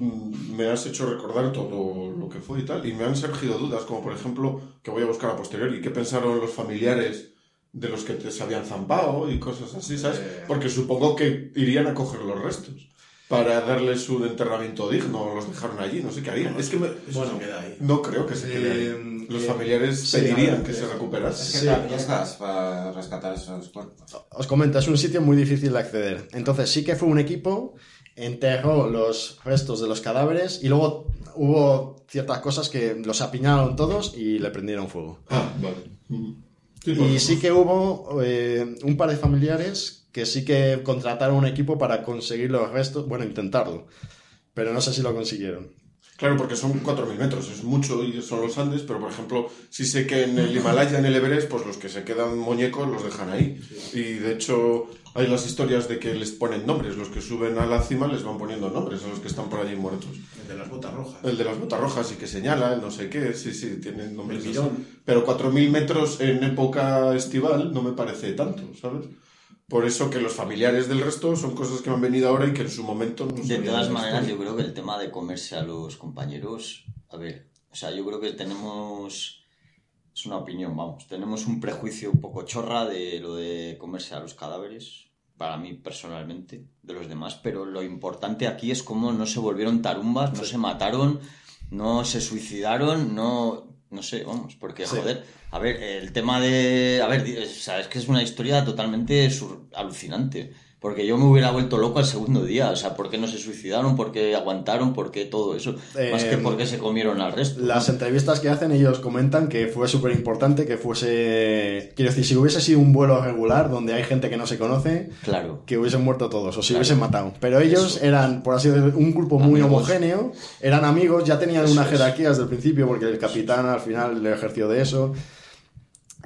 me has hecho recordar todo lo que fue y tal, y me han surgido dudas, como por ejemplo, que voy a buscar a posteriori, qué pensaron los familiares de los que te, se habían zampado y cosas así, ¿sabes? Porque supongo que irían a coger los restos para darles un enterramiento digno, los dejaron allí, no sé qué harían. Es que me-
Eso se queda ahí.
no creo que se quede ahí.
Eh,
Los
eh,
familiares
sí,
pedirían que
eh,
se recuperase.
Es que
Sí.
para rescatar esos cuerpos.
Os comento, es un sitio muy difícil de acceder. Entonces sí que fue un equipo, enterró los restos de los cadáveres y luego hubo ciertas cosas que los apiñaron todos y le prendieron fuego.
Ah, vale.
Y sí que hubo eh, un par de familiares que sí que contrataron un equipo para conseguir los restos, bueno, intentarlo, pero no sé si lo consiguieron.
Claro, porque son 4.000 metros, es mucho y son los Andes, pero por ejemplo, sí sé que en el Himalaya, en el Everest, pues los que se quedan muñecos los dejan ahí. Y de hecho, hay las historias de que les ponen nombres, los que suben a la cima les van poniendo nombres a los que están por allí muertos.
El de las botas rojas.
El de las botas rojas y que señala, el no sé qué, sí, sí, tienen nombres.
El
así. Pero 4.000 metros en época estival no me parece tanto, ¿sabes? Por eso que los familiares del resto son cosas que me han venido ahora y que en su momento no
De todas maneras,
historia.
yo creo que el tema de comerse a los compañeros, a ver, o sea, yo creo que tenemos, es una opinión, vamos, tenemos un prejuicio un poco chorra de lo de comerse a los cadáveres, para mí personalmente, de los demás, pero lo importante aquí es cómo no se volvieron tarumbas, no se mataron, no se suicidaron, no, no sé, vamos, porque
Sí.
joder, a ver, el tema de, a ver, o sea, es que es una historia totalmente sur- alucinante. Porque yo me hubiera vuelto loco al segundo día. O sea, ¿por qué no se suicidaron? ¿Por qué aguantaron? ¿Por qué todo eso? Más que
Eh,
por qué se comieron al resto.
Las entrevistas que hacen, ellos comentan que fue súper importante que fuese. Quiero decir, si hubiese sido un vuelo regular donde hay gente que no se conoce,
Claro.
que hubiesen muerto todos o si
Claro.
hubiesen matado. Pero ellos
Eso.
eran, por así decirlo, un grupo muy
Amigos.
homogéneo, eran amigos, ya tenían
Eso
una
es.
jerarquía desde el principio porque el capitán al final le ejerció de eso.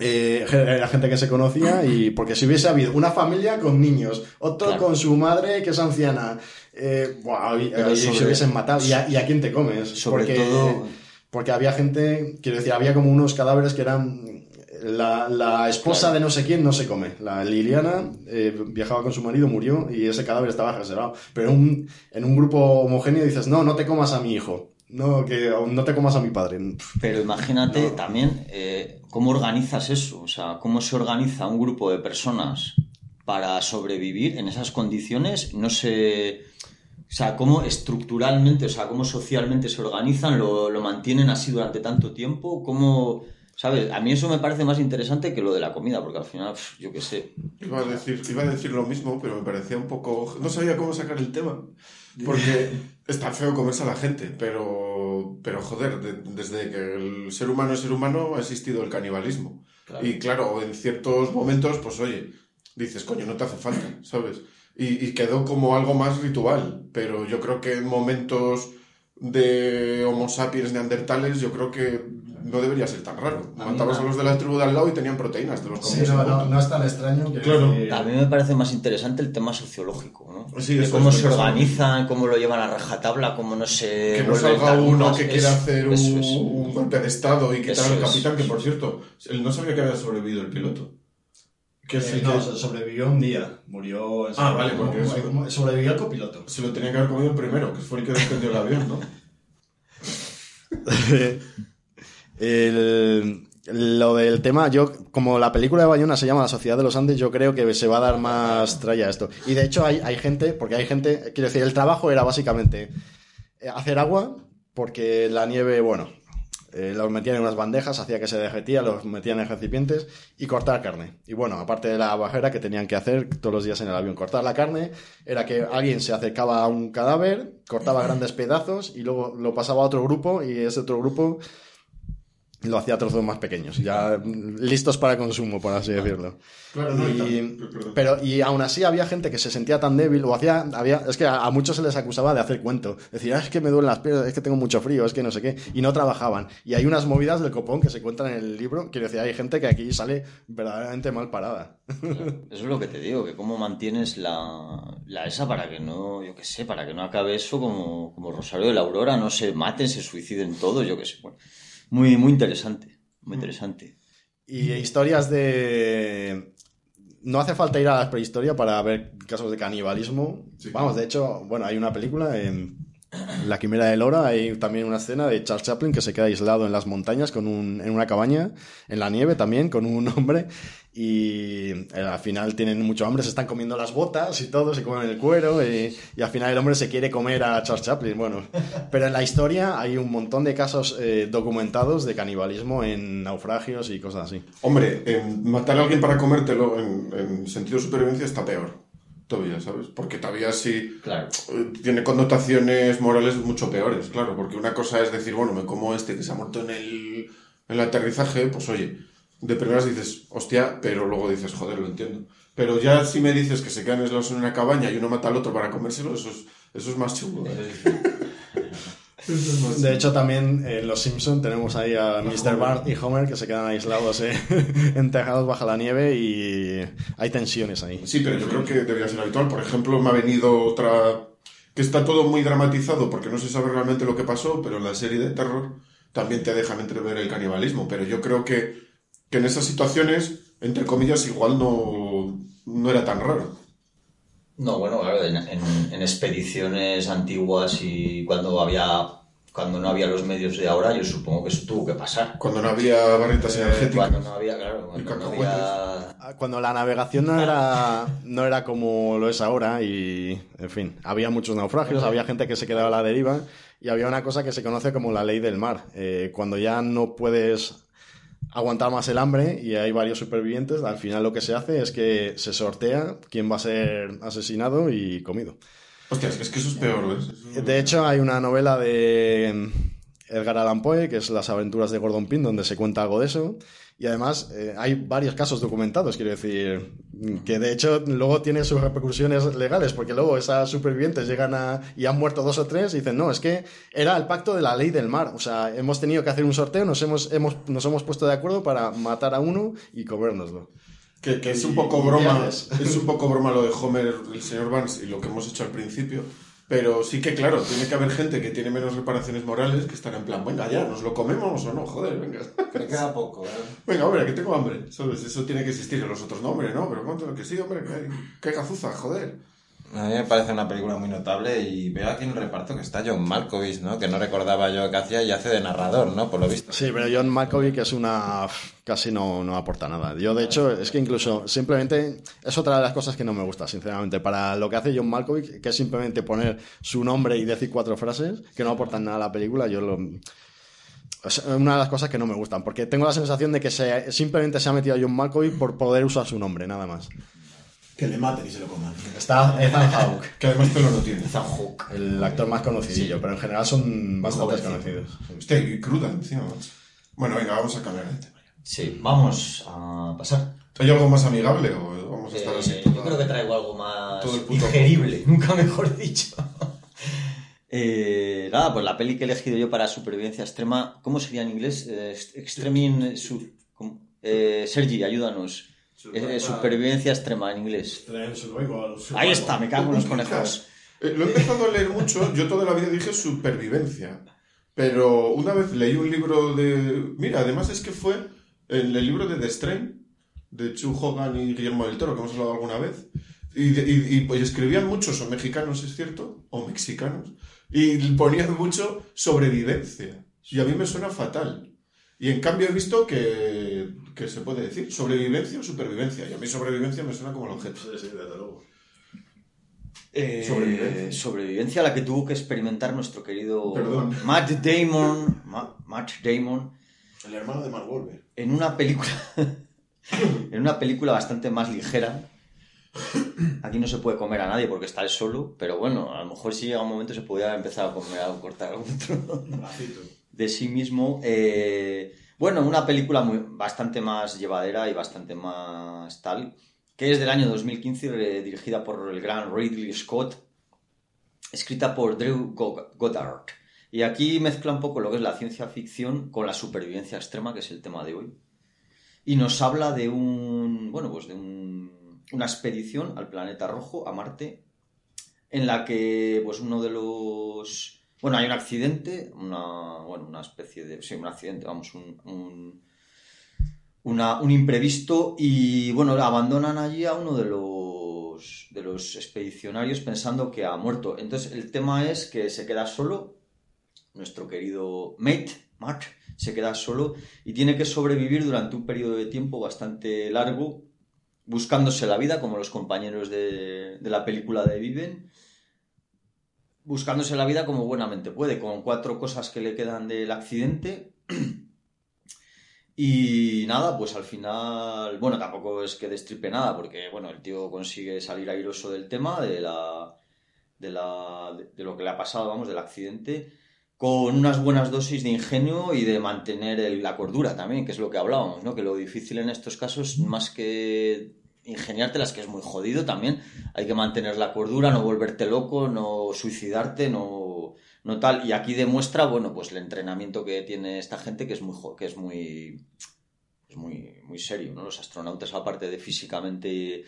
Eh, era gente que se conocía y porque si hubiese habido una familia con niños, otro
Claro.
con su madre que es anciana, eh, y-
Pero
y
sobre-
se hubiesen matado. ¿Y a, y a quién te comes?
Sobre
porque,
todo-
porque había gente, quiero decir, había como unos cadáveres que eran la, la esposa
Claro.
de no sé quién no se come. La Liliana eh, viajaba con su marido, murió y ese cadáver estaba reservado. Pero un- en un grupo homogéneo dices, no, no te comas a mi hijo. No, que no te comas a mi padre.
Pero imagínate [laughs] también eh, cómo organizas eso. O sea, cómo se organiza un grupo de personas para sobrevivir en esas condiciones. No sé. O sea, cómo estructuralmente, o sea, cómo socialmente se organizan, lo, lo mantienen así durante tanto tiempo, cómo. ¿Sabes? A mí eso me parece más interesante que lo de la comida, porque al final, yo qué sé.
Iba a, decir, iba a decir lo mismo, pero me parecía un poco... No sabía cómo sacar el tema. Porque [laughs] está feo comerse a la gente, pero, pero joder, de- desde que el ser humano es ser humano ha existido el canibalismo.
Claro.
Y claro, en ciertos momentos, pues oye, dices, coño, no te hace falta, ¿sabes? Y, y quedó como algo más ritual, pero yo creo que en momentos de Homo sapiens neandertales, yo creo que no debería ser tan raro.
A
Matabas
no.
a los de la tribu de al lado y tenían proteínas, te los
Sí,
comías.
no,
en
no, es tan extraño que
Claro.
A mí me parece más interesante el tema sociológico, ¿no?
Sí,
de
eso
cómo
es
se organizan, cómo lo llevan a rajatabla, cómo no se.
que no salga uno
más.
que
Eso,
quiera hacer un,
eso es.
un golpe de estado y quitar
Eso
al
es.
capitán, que por cierto, él no sabía que había sobrevivido el piloto. Que
Eh, no,
que
sobrevivió un día. Murió. en
Ah, vale, porque eso-
sobrevivió el copiloto.
se lo tenía que haber comido el primero, que fue el que descendió el avión, ¿no? [laughs]
El- lo del tema, yo, como la película de Bayona se llama La Sociedad de los Andes, yo creo que se va a dar más tralla a esto. Y de hecho hay, hay gente, porque hay gente, quiero decir, el trabajo era básicamente eh, hacer agua, porque la nieve, bueno, eh, los metían en unas bandejas, hacía que se derretía, los metían en recipientes y cortar carne. Y bueno, aparte de la bajera que tenían que hacer todos los días en el avión, cortar la carne, era que alguien se acercaba a un cadáver, cortaba grandes pedazos y luego lo pasaba a otro grupo y ese otro grupo lo hacía a trozos más pequeños, ya mm, listos para consumo, por así decirlo.
Claro, no, y
pero y aún así había gente que se sentía tan débil o hacía había es que a, a muchos se les acusaba de hacer cuento. Decir "Ah, es que me duelen las piernas es que tengo mucho frío es que no sé qué y no trabajaban. Y hay unas movidas del copón que se cuentan en el libro quiero decir hay gente que aquí sale verdaderamente mal parada. [laughs]
Eso es lo que te digo, que cómo mantienes la, la esa para que no, yo qué sé, para que no acabe eso como, como Rosario de la Aurora, no se maten, se suiciden todos, yo qué sé. Bueno, muy, muy interesante, muy interesante.
y historias de no hace falta ir a la prehistoria para ver casos de canibalismo
Sí.
vamos de hecho bueno hay una película en La Quimera del Oro hay también una escena de Charles Chaplin que se queda aislado en las montañas con un, en una cabaña, en la nieve también, con un hombre, y eh, al final tienen mucho hambre, se están comiendo las botas y todo, se comen el cuero, y, y al final el hombre se quiere comer a Charles Chaplin, bueno. Pero en la historia hay un montón de casos eh, documentados de canibalismo en naufragios y cosas así.
Hombre, matar a alguien para comértelo en, en sentido de supervivencia está peor. Todavía, ¿sabes? Porque todavía sí
Claro.
eh, tiene connotaciones morales mucho peores, claro. Porque una cosa es decir, bueno, me como este que se ha muerto en el, en el aterrizaje, pues oye, de primeras dices, hostia, pero luego dices, joder, lo entiendo. Pero ya si me dices que se quedan aislados en una cabaña y uno mata al otro para comérselo, eso es, eso es más chulo. ¿eh? [laughs] Es
De hecho, también en Los Simpson tenemos ahí a Mr. Bart y Homer que se quedan aislados eh, [laughs] bajo la nieve y hay tensiones ahí.
Sí, pero yo creo que debería ser habitual. Por ejemplo, me ha venido otra que está todo muy dramatizado porque no se sabe realmente lo que pasó, pero en la serie de terror también te dejan entrever el canibalismo. Pero yo creo que, que en esas situaciones, entre comillas, igual no, no era tan raro.
No, bueno, claro, en, en- en expediciones antiguas y cuando había cuando no había los medios de ahora, yo supongo que eso tuvo que pasar.
Cuando no había barritas
Eh,
energéticas.
cuando no había, claro, cuando no había...
Ah, Cuando la navegación no era, no era como lo es ahora y, en fin, había muchos naufragios, había gente que se quedaba a la deriva y había una cosa que se conoce como la ley del mar. Eh, cuando ya no puedes aguantar más el hambre y hay varios supervivientes, al final lo que se hace es que se sortea quién va a ser asesinado y comido.
Hostias, es que eso es peor, ¿ves?
De hecho, hay una novela de Edgar Allan Poe, que es Las aventuras de Gordon Pym, donde se cuenta algo de eso. Y además eh, hay varios casos documentados, quiero decir, que de hecho luego tiene sus repercusiones legales, porque luego esas supervivientes llegan a, y han muerto dos o tres y dicen, no, es que era el pacto de la ley del mar. O sea, hemos tenido que hacer un sorteo, nos hemos, hemos, nos hemos puesto de acuerdo para matar a uno y comérnoslo.
Que, que es un poco broma, es un poco broma lo de Homer, el señor Vance y lo que hemos hecho al principio. Pero sí que, claro, tiene que haber gente que tiene menos reparaciones morales que están en plan, venga, ya, ¿nos lo comemos o no? Joder, venga.
Me queda poco, ¿eh? [laughs]
Venga, hombre, que tengo hambre. ¿Sabes? Eso tiene que existir en los otros. No, hombre, no, pero ¿cuánto? Que sí, hombre, que que gazuza, joder.
A mí me parece una película muy notable y veo aquí en el reparto que está John Malkovich, ¿no? Que no recordaba yo que hacía y hace de narrador, ¿no? Por lo visto.
Sí, pero John Malkovich es una... casi no, no aporta nada. Yo, de hecho, es que incluso simplemente es otra de las cosas que no me gusta, sinceramente. Para lo que hace John Malkovich, que es simplemente poner su nombre y decir cuatro frases que no aportan nada a la película, yo lo... Es una de las cosas que no me gustan, porque tengo la sensación de que se, simplemente se ha metido a John Malkovich por poder usar su nombre, nada más.
Que le maten y se lo coman.
Está [laughs] Ethan Hawke,
Que además pelo no tiene.
el actor más conocidillo, pero en general son bastante
jovencito.
conocidos.
Hostia, y cruda encima, macho. Bueno, venga, vamos a cambiar de tema.
Sí, vamos a pasar.
¿Hay algo más amigable o vamos a estar así?
Eh,
toda-
yo creo que traigo algo más digerible, nunca mejor dicho. [laughs] Eh, nada, pues la peli que he elegido yo para supervivencia extrema, ¿cómo sería en inglés? Eh, extreme. Eh, Sergi, ayúdanos. Eh, supervivencia extrema en inglés. Ahí está, me cago en los conejos.
Eh, lo he empezado a leer mucho, yo toda la vida dije supervivencia, pero una vez leí un libro de... Mira, además es que fue en el libro de The Strain, de Chu Hogan y Guillermo del Toro, que hemos hablado alguna vez, y, y- y, pues, escribían mucho, son mexicanos, es cierto, o mexicanos, y ponían mucho sobrevivencia, y a mí me suena fatal. Y en cambio he visto que, que se puede decir sobrevivencia o supervivencia, y a mí sobrevivencia me suena como el objeto.
Eh,
Sobrevivencia.
sobrevivencia a la que tuvo que experimentar nuestro querido
Perdón.
Matt Damon, Ma- Matt Damon
El hermano de Mark Wahlberg.
en una película [laughs] en una película bastante más ligera. Aquí no se puede comer a nadie porque está él solo, pero bueno, a lo mejor si llega un momento se podría empezar a comer algo, cortar algún trozo de sí mismo. Eh, Bueno, una película bastante más llevadera y bastante más tal, que es del año 2015, eh, dirigida por el gran Ridley Scott, escrita por Drew Go- Goddard. Y aquí mezcla un poco lo que es la ciencia ficción con la supervivencia extrema, que es el tema de hoy. Y nos habla de un, bueno, pues de un- una expedición al planeta rojo, a Marte, en la que pues uno de los bueno hay un accidente una bueno una especie de sí un accidente vamos un, un, una- un imprevisto y bueno abandonan allí a uno de los de los expedicionarios pensando que ha muerto. Entonces el tema es que se queda solo nuestro querido mate Mark se queda solo y tiene que sobrevivir durante un periodo de tiempo bastante largo buscándose la vida como los compañeros de, de la película de Viven buscándose la vida como buenamente puede, con cuatro cosas que le quedan del accidente. [clears throat] Y nada, pues al final, bueno, tampoco es que destripe nada, porque bueno, el tío consigue salir airoso del tema, de la, de la, de, lo que le ha pasado, vamos, del accidente, con unas buenas dosis de ingenio y de mantener la cordura también, que es lo que hablábamos, ¿no? Que lo difícil en estos casos, más que ingeniártelas, que es muy jodido también, hay que mantener la cordura, no volverte loco, no suicidarte, no, no tal. Y aquí demuestra, bueno, pues el entrenamiento que tiene esta gente, que es muy, que es muy, es muy, muy serio, ¿no? Los astronautas, aparte de físicamente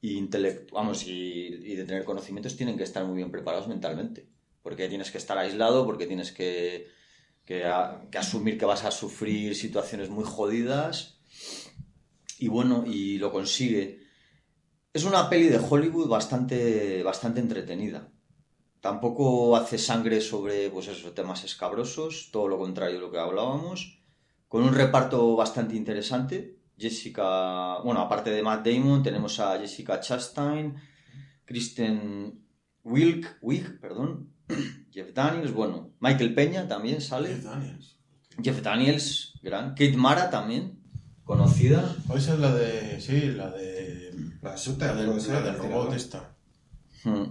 y intelectu- vamos, y, y de tener conocimientos, tienen que estar muy bien preparados mentalmente. Porque tienes que estar aislado, porque tienes que, que asumir que vas a sufrir situaciones muy jodidas. Y bueno, y lo consigue. Es una peli de Hollywood bastante, bastante entretenida. Tampoco hace sangre sobre pues esos temas escabrosos, todo lo contrario de lo que hablábamos. Con un reparto bastante interesante. Jessica, bueno, aparte de Matt Damon, tenemos a Jessica Chastain, Kristen Wilk, Wiig, perdón, [clears throat] Jeff Daniels, bueno, Michael Peña también sale.
Jeff Daniels.
Jeff Daniels, gran. Kate Mara también, conocida.
Esa es la de. Sí, la de.
La shooter,
La del, la robot esta.
Hmm.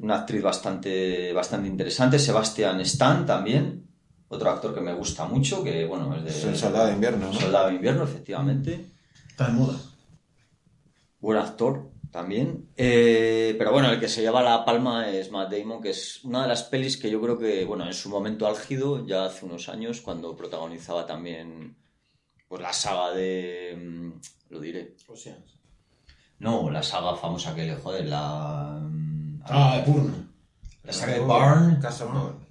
Una actriz bastante, bastante interesante. Sebastian Stan también. Otro actor que me gusta mucho, que bueno, es de...
Es el soldado de invierno, ¿no?
Soldado de invierno, efectivamente.
Está de moda.
Buen actor también. Eh, pero bueno, el que se lleva la palma es Matt Damon, que es una de las pelis que yo creo que, bueno, en su momento álgido, ya hace unos años, cuando protagonizaba también pues la saga de... mm, Lo diré. No, la saga famosa que le jode, la... mm,
Ah, Burn.
La saga de Barn.
Caso Bourne.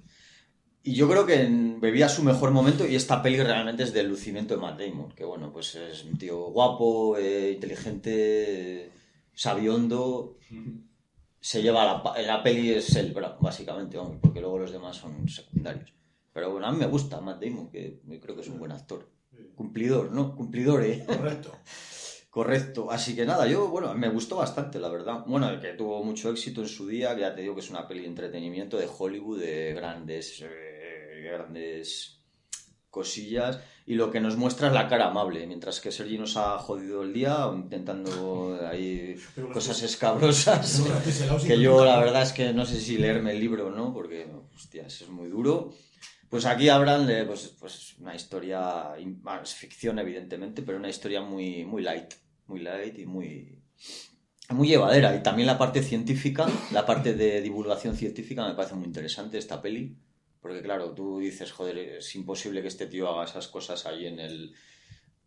Y yo creo que bebía su mejor momento y esta peli realmente es del lucimiento de Matt Damon, que bueno, pues es un tío guapo, eh, inteligente, sabiondo. Se lleva la, la peli es él, básicamente, vamos, porque luego los demás son secundarios. Pero bueno, a mí me gusta Matt Damon, que creo que es un buen actor. Cumplidor, ¿no? Cumplidor, ¿eh?
Correcto. [laughs]
Correcto. Así que nada, yo, bueno, me gustó bastante, la verdad. Bueno, que tuvo mucho éxito en su día, ya te digo que es una peli de entretenimiento de Hollywood, de grandes, eh, grandes cosillas. Y lo que nos muestra es la cara amable, mientras que Sergi nos ha jodido el día intentando ahí cosas escabrosas. Que yo la verdad es que no sé si leerme el libro o no, porque, hostias, es muy duro. Pues aquí hablan de pues, pues una historia, bueno, es ficción evidentemente, pero una historia muy, muy light, muy light y muy, muy llevadera. Y también la parte científica, la parte de divulgación científica me parece muy interesante esta peli. Porque claro, tú dices, joder, es imposible que este tío haga esas cosas ahí en el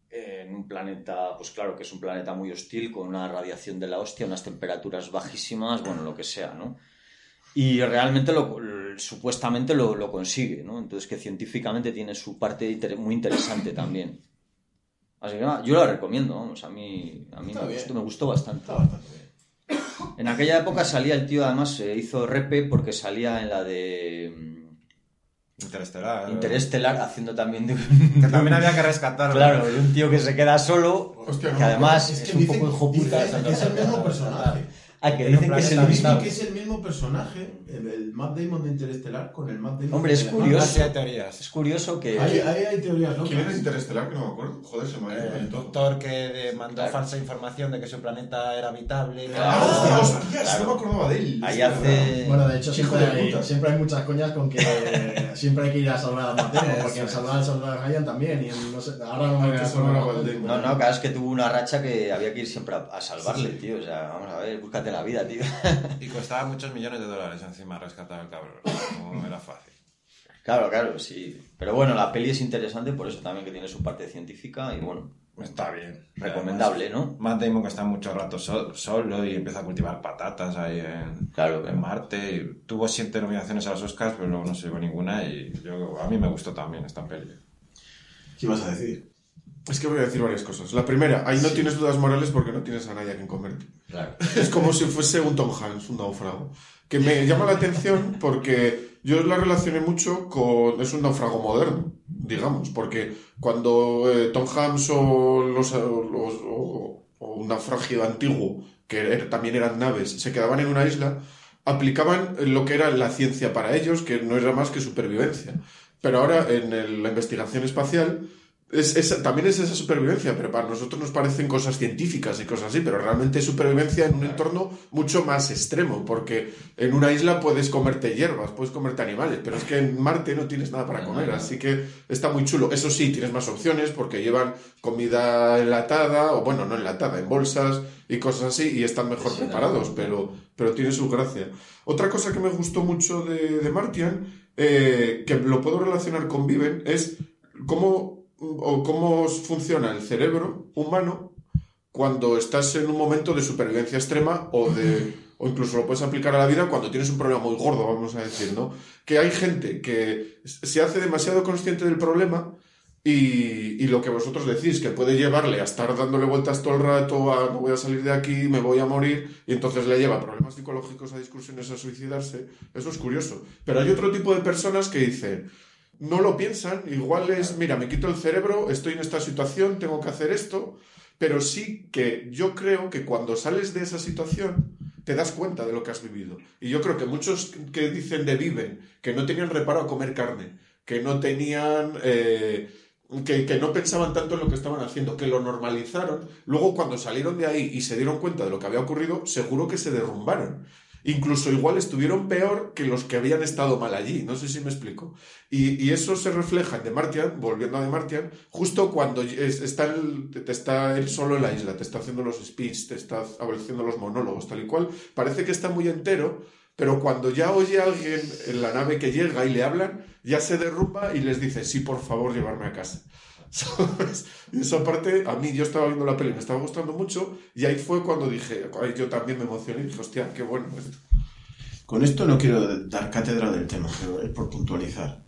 en un planeta, pues claro que es un planeta muy hostil, con una radiación de la hostia, unas temperaturas bajísimas, bueno, lo que sea, ¿no? Y realmente lo, supuestamente lo, lo consigue, ¿no? Entonces que científicamente tiene su parte inter- muy interesante también. Así que nada, yo la recomiendo, vamos, a mí, a mí me gustó, me gustó bastante.
Está bastante bien.
En aquella época salía el tío, además se hizo repe porque salía en la de mm,
Interestelar.
Interestelar haciendo también de un,
Que también había que rescatarlo.
claro, de un tío que se queda solo,
Hostia,
que además
Es
un
dicen-
poco hijo puta.
es el mismo personaje.
Ah, que dicen que es el mismo.
que es el mismo personaje, el, el Matt Damon de Interestelar, con el Matt Damon
Hombre, es curioso.
Sí, hay teorías.
Es curioso que...
Hay, hay, hay teorías
¿Quién era
locas.
Interestelar? Que no me acuerdo. Joder, se me ha ido.
El doctor que eh, mandó
Claro.
falsa información de que su planeta era habitable.
¡Ah,
Claro.
hostias! No me acordaba de él.
Ahí
Sí,
hace...
Bueno, de hecho,
Hijo
siempre
de
hay,
puta.
siempre hay muchas coñas con que [laughs] siempre hay que ir a salvar a Matt Damon, porque en salvar al soldado Ryan también, y en, no sé, ahora no me a
salvar a Damon.
No, no, cada vez que tuvo una racha que había que ir siempre a, a salvarle, tío. O sea, vamos a ver, búscate la vida, tío. [laughs]
Y costaba muchos millones de dólares encima rescatar al cabrón. No [laughs] era fácil.
Claro, claro, sí. Pero bueno, la peli es interesante por eso también que tiene su parte científica y bueno,
Está bien.
recomendable, ¿no?
Matt Damon que está mucho rato sol- solo y empieza a cultivar patatas ahí en,
Claro,
en Marte. Y tuvo siete nominaciones a los Oscars, pero luego no se llevó ninguna. Y yo, a mí me gustó también esta peli.
¿Qué ibas a decir?
Es que voy a decir varias cosas. La primera, ahí no tienes dudas morales porque no tienes a nadie a quien comerte.
Claro.
Es como si fuese un Tom Hanks, un náufrago. Que me llama la atención porque yo la relacioné mucho con... Es un náufrago moderno, digamos, porque cuando eh, Tom Hanks o, los, los- o- o un naufragio antiguo, que er- también eran naves, se quedaban en una isla, aplicaban lo que era la ciencia para ellos, que no era más que supervivencia. Pero ahora en el- la investigación espacial es, es- también es esa supervivencia, pero para nosotros nos parecen cosas científicas y cosas así, pero realmente es supervivencia en un entorno mucho más extremo, porque en una isla puedes comerte hierbas, puedes comerte animales, pero es que en Marte no tienes nada para comer, así que está muy chulo. Eso sí, tienes más opciones porque llevan comida enlatada, o bueno, no enlatada, en bolsas y cosas así, y están mejor
Sí,
preparados, pero, pero tiene su gracia. Otra cosa que me gustó mucho de, de Martian, eh, que lo puedo relacionar con Viven, es cómo, o cómo funciona el cerebro humano cuando estás en un momento de supervivencia extrema o de o incluso lo puedes aplicar a la vida cuando tienes un problema muy gordo, vamos a decir, ¿no? Que hay gente que se hace demasiado consciente del problema y, y lo que vosotros decís, que puede llevarle a estar dándole vueltas todo el rato a no voy a salir de aquí, me voy a morir, y entonces le lleva a problemas psicológicos, a discusiones, a suicidarse. Eso es curioso. Pero hay otro tipo de personas que dicen, no lo piensan, igual es, mira, me quito el cerebro, estoy en esta situación, tengo que hacer esto, pero sí que yo creo que cuando sales de esa situación te das cuenta de lo que has vivido. Y yo creo que muchos que dicen de viven, que no tenían reparo a comer carne, que no tenían... eh, que, que no pensaban tanto en lo que estaban haciendo, que lo normalizaron, luego cuando salieron de ahí y se dieron cuenta de lo que había ocurrido, seguro que se derrumbaron. Incluso igual estuvieron peor que los que habían estado mal allí, no sé si me explico. Y, eso se refleja en The Martian, volviendo a The Martian, justo cuando es- está, te está él solo en la isla, te está haciendo los speech, te está haciendo los monólogos, tal y cual. Parece que está muy entero, pero cuando ya oye a alguien en la nave que llega y le hablan, ya se derrumba y les dice, sí, por favor, llevarme a casa. [laughs] ¿Sabes? Y esa parte, a mí, yo estaba viendo la peli, me estaba gustando mucho, y ahí fue cuando dije, yo también me emocioné y dije, hostia, qué bueno esto.
Con esto no quiero dar cátedra del tema, pero es por puntualizar.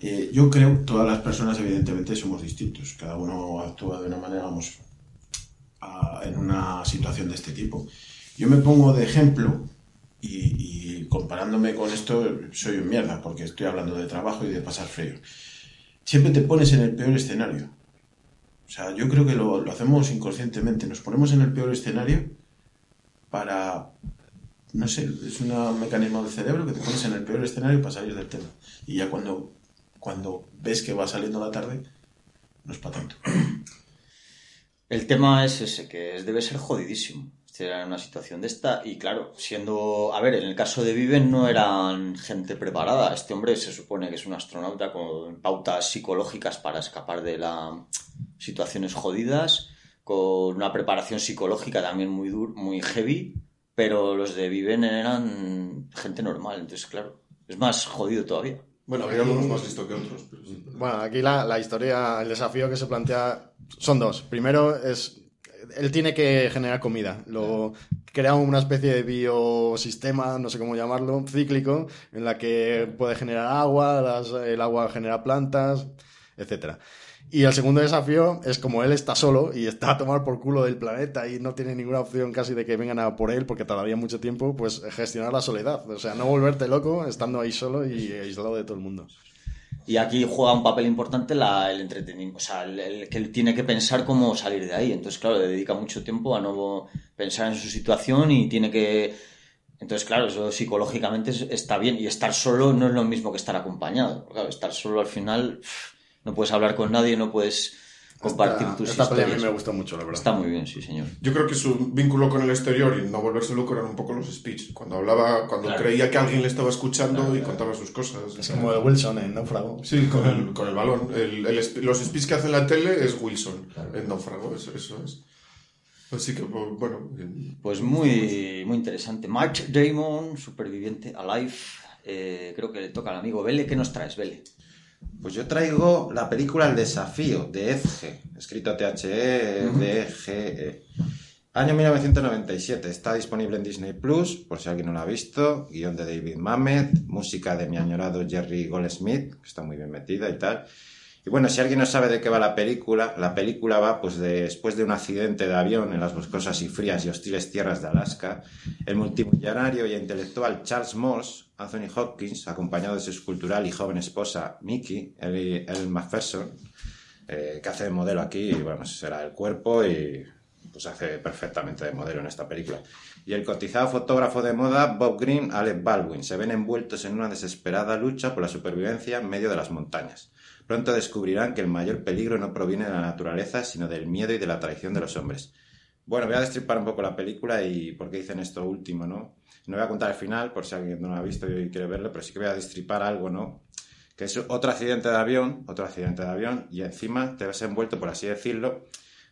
Eh, yo creo que todas las personas, evidentemente, somos distintos. Cada uno actúa de una manera, vamos, en una situación de este tipo. Yo me pongo de ejemplo y comparándome con esto, soy un mierda, porque estoy hablando de trabajo y de pasar frío. Siempre te pones en el peor escenario. O sea, yo creo que lo, lo hacemos inconscientemente. Nos ponemos en el peor escenario para no sé, es un mecanismo del cerebro que te pones en el peor escenario para salir del tema. Y ya cuando, cuando ves que va saliendo la tarde, no es para tanto.
El tema es ese, que debe ser jodidísimo. En una situación de esta y claro, siendo... A ver, en el caso de Viven no eran gente preparada. Este hombre se supone que es un astronauta con pautas psicológicas para escapar de las situaciones jodidas, con una preparación psicológica también muy dur, muy heavy, pero los de Viven eran gente normal, entonces claro, es más jodido todavía.
Bueno, había algunos más listos que otros. Pero.
Bueno, aquí la, la historia, el desafío que se plantea son dos. Primero es, él tiene que generar comida. Lo, crea una especie de biosistema, no sé cómo llamarlo, cíclico, en la que puede generar agua, las- el agua genera plantas, etcétera. Y el segundo desafío es como él está solo y está a tomar por culo del planeta y no tiene ninguna opción casi de que vengan a por él porque tardaría mucho tiempo, pues gestionar la soledad. O sea, no volverte loco estando ahí solo y aislado de todo el mundo.
Y aquí juega un papel importante la- el entretenimiento, o sea, el, el que tiene que pensar cómo salir de ahí. Entonces, claro, le dedica mucho tiempo a no pensar en su situación y tiene que... Entonces, claro, eso psicológicamente es- está bien. Y estar solo no es lo mismo que estar acompañado. Claro, estar solo al final no puedes hablar con nadie, no puedes compartir
Esta-
tus
esta peli a mí me gustó mucho, la verdad.
Está muy bien, sí, señor.
Yo creo que su vínculo con el exterior y no volverse loco eran un poco los speech. Cuando hablaba, cuando
Claro.
creía que alguien le estaba escuchando y contaba sus cosas.
Es como de Wilson en Náufrago.
Sí, con el, con el balón. El, el los speech que hace en la tele es Wilson, en Náufrago, eso, eso es. Así que, pues, bueno.
Pues muy, muy interesante. Mark Damon, superviviente, Alive. Eh, creo que le toca al amigo Vele. ¿Qué nos traes, Vele?
Pues yo traigo la película El desafío de Edge, escrito T-H-E, D-G-E. Año 1997, está disponible en Disney Plus, por si alguien no la ha visto. Guión de David Mamet, música de mi añorado Jerry Goldsmith, que está muy bien metida y tal. Y bueno, si alguien no sabe de qué va la película, la película va pues de- después de un accidente de avión en las boscosas y frías y hostiles tierras de Alaska, el multimillonario y intelectual Charles Moss, Anthony Hopkins, acompañado de su escultural y joven esposa Mickey, Ellen McPherson, eh, que hace de modelo aquí, bueno, será el cuerpo y pues hace perfectamente de modelo en esta película. Y el cotizado fotógrafo de moda Bob Green, Alec Baldwin, se ven envueltos en una desesperada lucha por la supervivencia en medio de las montañas. Pronto descubrirán que el mayor peligro no proviene de la naturaleza, sino del miedo y de la traición de los hombres. Bueno, voy a destripar un poco la película y por qué dicen esto último, ¿no? No voy a contar el final por si alguien no lo ha visto y quiere verlo, pero sí que voy a destripar algo, ¿no? Que es otro accidente de avión, otro accidente de avión, y encima te ves envuelto, por así decirlo.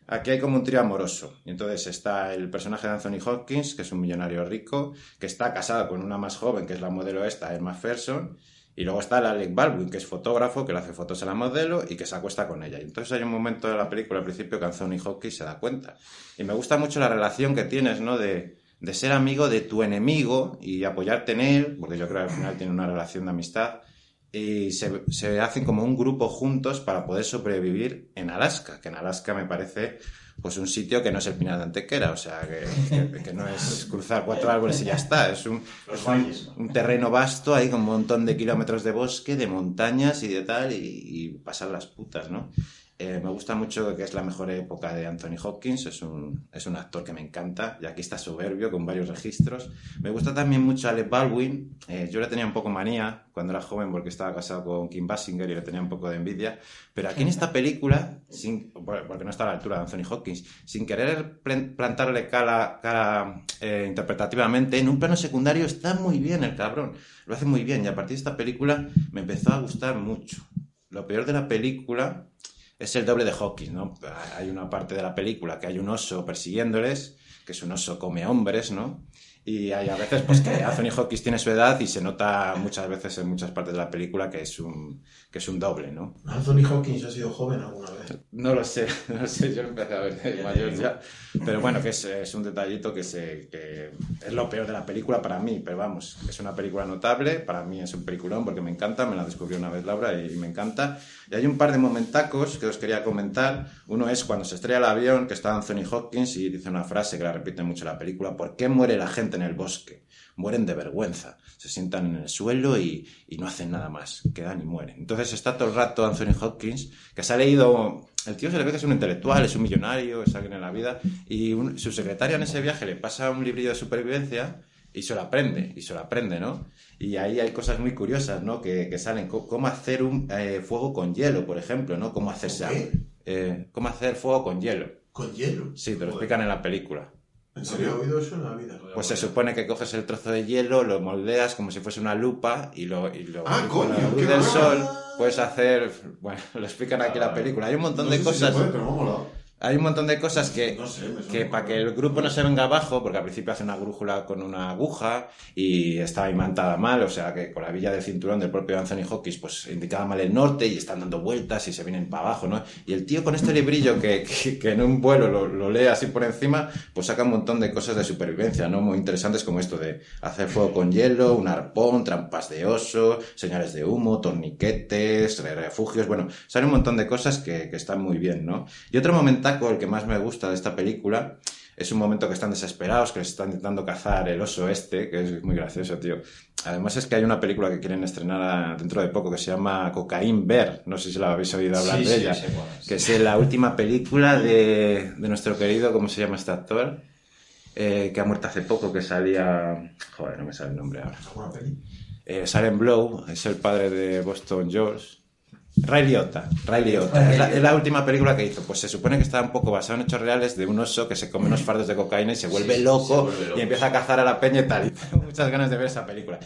Aquí hay como un trío amoroso. Y entonces está el personaje de Anthony Hopkins, que es un millonario rico, que está casado con una más joven, que es la modelo esta, Emma Ferson. Y luego está el Alec Baldwin, que es fotógrafo, que le hace fotos a la modelo y que se acuesta con ella. Y entonces hay un momento de la película al principio que Anthony Hopkins se da cuenta. Y me gusta mucho la relación que tienes, ¿no? De, de ser amigo de tu enemigo y apoyarte en él, porque yo creo que al final tiene una relación de amistad. Y se, se hacen como un grupo juntos para poder sobrevivir en Alaska, que en Alaska me parece pues un sitio que no es el Pinar de Antequera, o sea, que, que- que no es cruzar cuatro árboles y ya está, es un, es un, un terreno vasto ahí con un montón de kilómetros de bosque, de montañas y de tal, y, y pasar las putas, ¿no? Eh, me gusta mucho que es la mejor época de Anthony Hopkins, es un, es un actor que me encanta, y aquí está soberbio, con varios registros. Me gusta también mucho Alec Baldwin, eh, yo le tenía un poco manía cuando era joven porque estaba casado con Kim Basinger y le tenía un poco de envidia, pero aquí en esta película, sin, porque no está a la altura de Anthony Hopkins, sin querer plantarle cara, cara eh, interpretativamente, en un plano secundario está muy bien el cabrón, lo hace muy bien, y a partir de esta película me empezó a gustar mucho. Lo peor de la película es el doble de Hawkins, ¿no? Hay una parte de la película que hay un oso persiguiéndoles, que es un oso come hombres, ¿no? Y hay a veces pues que [laughs] Anthony Hopkins tiene su edad y se nota muchas veces en muchas partes de la película que es un, que es un doble, ¿no?
Anthony Hopkins ha sido joven alguna vez.
No lo sé, [laughs] no lo sé, yo empecé a ver de mayor ya. Pero bueno, que es, es un detallito que, se, que es lo peor de la película para mí, pero vamos, es una película notable, para mí es un peliculón porque me encanta, me la descubrió una vez Laura y, me encanta. Y hay un par de momentacos que os quería comentar. Uno es cuando se estrella el avión, que está Anthony Hopkins y dice una frase que la repite mucho en la película, ¿por qué muere la gente en el bosque? Mueren de vergüenza, se sientan en el suelo y, y no hacen nada más, quedan y mueren. Entonces está todo el rato Anthony Hopkins, que se ha leído, el tío se le ve que es un intelectual, es un millonario, es alguien en la vida, y su secretaria en ese viaje le pasa un librillo de supervivencia y se lo aprende, y se lo aprende, ¿no? Y ahí hay cosas muy curiosas, ¿no? Que, que salen, cómo hacer un eh, fuego con hielo, por ejemplo, ¿no? Cómo hacerse eh, cómo hacer fuego con hielo.
Con hielo.
Sí, te lo
Joder.
explican en la película.
¿En serio? he oído eso en la vida.
Pues se supone que coges el trozo de hielo, lo moldeas como si fuese una lupa y lo, y lo
Ah,
y con la
coño,
luz del
guay.
sol puedes hacer, [laughs] bueno, lo explican aquí en la película. Hay un montón
no
de
sé si se
cosas,
puede, pero.
Hay un montón de cosas que,
No sé,
que para que el grupo no se venga abajo, porque al principio hace una brújula con una aguja y estaba imantada mal, o sea que con la villa del cinturón del propio Anthony Hopkins pues indicaba mal el norte y están dando vueltas y se vienen para abajo, ¿no? Y el tío con este librillo que, que, que en un vuelo lo, lo lee así por encima, pues saca un montón de cosas de supervivencia, ¿no? Muy interesantes como esto de hacer fuego con hielo, un arpón, trampas de oso, señales de humo, torniquetes, re- refugios, bueno, sale un montón de cosas que, que están muy bien, ¿no? Y otro el que más me gusta de esta película, es un momento que están desesperados, que les está intentando cazar el oso este, que es muy gracioso, tío. Además es que hay una película que quieren estrenar a- dentro de poco que se llama Cocaine Bear, no sé si la habéis oído hablar
Sí,
de
sí,
ella, que es la última película de, de nuestro querido, ¿cómo se llama este actor? Eh, que ha muerto hace poco, que salía... Joder, no me sale el nombre ahora. Eh, Blow es el padre de Boston George. Ray Liotta, Ray Liotta. Es la, es la última película que hizo. Pues se supone que está un poco basado en hechos reales de un oso que se come unos fardos de cocaína y se vuelve
Sí,
loco
se vuelve loco.
y empieza a cazar a la peña y tal. [laughs] Y tengo muchas ganas de ver esa película.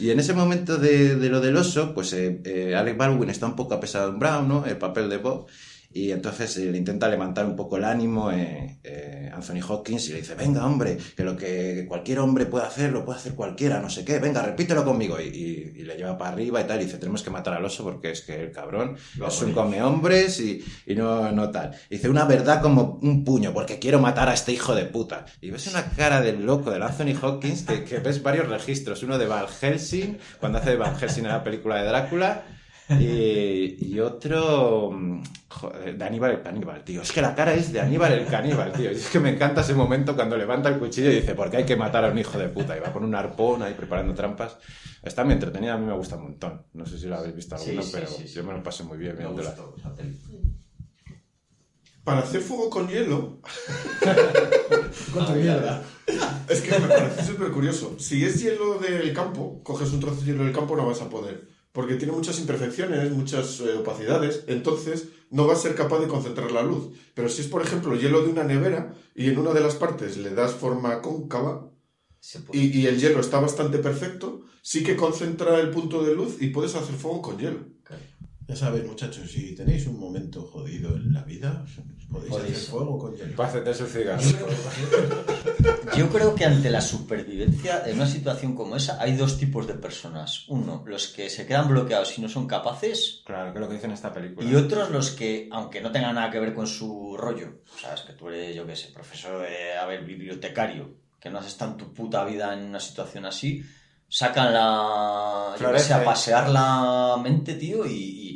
Y en ese momento de, de lo del oso, pues eh, eh, Alec Baldwin está un poco apesadumbrado, ¿no? El papel de Bob. Y entonces eh, le intenta levantar un poco el ánimo eh, eh, Anthony Hopkins y le dice, venga hombre, que lo que cualquier hombre puede hacer, lo puede hacer cualquiera, no sé qué, venga, repítelo conmigo. Y, y- y le lleva para arriba y tal, y dice, tenemos que matar al oso porque es que el cabrón
Lo
es un come hombres y, y no, no tal. Dice, una verdad como un puño, porque quiero matar a este hijo de puta. Y ves una cara del loco del Anthony Hopkins que, que ves varios registros, uno de Van Helsing, cuando hace de Van Helsing en la película de Drácula, y, y otro mm, joder, de Aníbal el caníbal, tío. Es que la cara es de Aníbal el caníbal, tío. Y es que me encanta ese momento cuando levanta el cuchillo y dice, porque hay que matar a un hijo de puta. Y va con un arpón ahí preparando trampas. Está muy entretenida, a mí me gusta un montón. No sé si la habéis visto
Sí, sí,
pero
sí, sí.
yo me lo pasé muy bien
Me
viéndola.
Para hacer fuego con hielo,
Con tu mierda.
es que me parece súper curioso. Si es hielo del campo, coges un trozo de hielo del campo, no vas a poder. Porque tiene muchas imperfecciones, muchas eh, opacidades, entonces no vas a ser capaz de concentrar la luz. Pero si es, por ejemplo, hielo de una nevera y en una de las partes le das forma cóncava y, y el hielo está bastante perfecto, sí que concentra el punto de luz y puedes hacer fuego con hielo.
Ya sabéis, muchachos, si tenéis un momento jodido en la vida, podéis
Podéis.
hacer fuego con hielo.
Pásate su cigarro.
Yo creo que ante la supervivencia, en una situación como esa, hay dos tipos de personas. Uno, los que se quedan bloqueados y no son capaces,
Claro, que es lo que dice en esta película.
y otros los que, aunque no tengan nada que ver con su rollo, sabes que tú eres, yo qué sé, profesor de, a ver, bibliotecario, que no has estado en tu puta vida en una situación así, sacan la, yo qué sé, a pasear la mente, tío, y, y-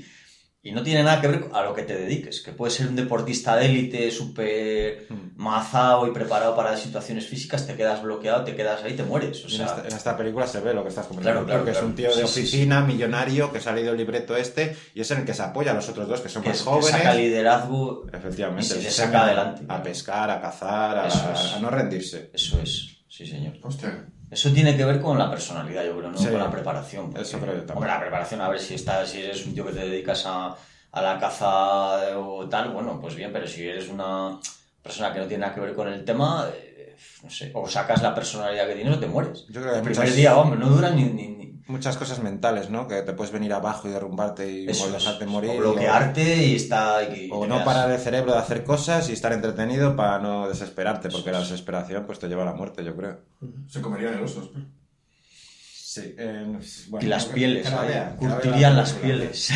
y no tiene nada que ver a lo que te dediques, que puedes ser un deportista de élite, súper
Hmm.
mazado y preparado para situaciones físicas, te quedas bloqueado, te quedas ahí, te mueres. O
en, esta, en esta película se ve lo que estás comentando,
Claro, claro,
que es un tío de
Sí, sí,
oficina, millonario, que se ha leído el libreto este, y es en el que se apoya a los otros dos, que son
que,
más
es- que
jóvenes.
saca liderazgo,
Efectivamente.
y se saca adelante.
A pescar, a cazar, a,
es.
a no rendirse.
eso es, sí señor.
Hostia.
Eso tiene que ver con la personalidad, yo creo, no
Sí.
con la preparación. porque-
Eso creo yo también.
Hombre, la preparación, a ver si estás, si eres un tío que te dedicas a, a la caza o tal, bueno, pues bien, pero si eres una persona que no tiene nada que ver con el tema, eh, no sé, o sacas la personalidad que tienes o te mueres.
Yo creo que
el primer
muchas-
día, hombre, no dura ni... ni, ni-
Muchas cosas mentales, ¿no? Que te puedes venir abajo y derrumbarte y
eso
dejarte morir.
o bloquearte y está... y- y
O, no parar el cerebro de hacer cosas y estar entretenido para no desesperarte, porque la desesperación pues te lleva a la muerte, yo creo.
Se comerían el oso.
Sí, eh, bueno,
Y las pieles, curtirían las pieles.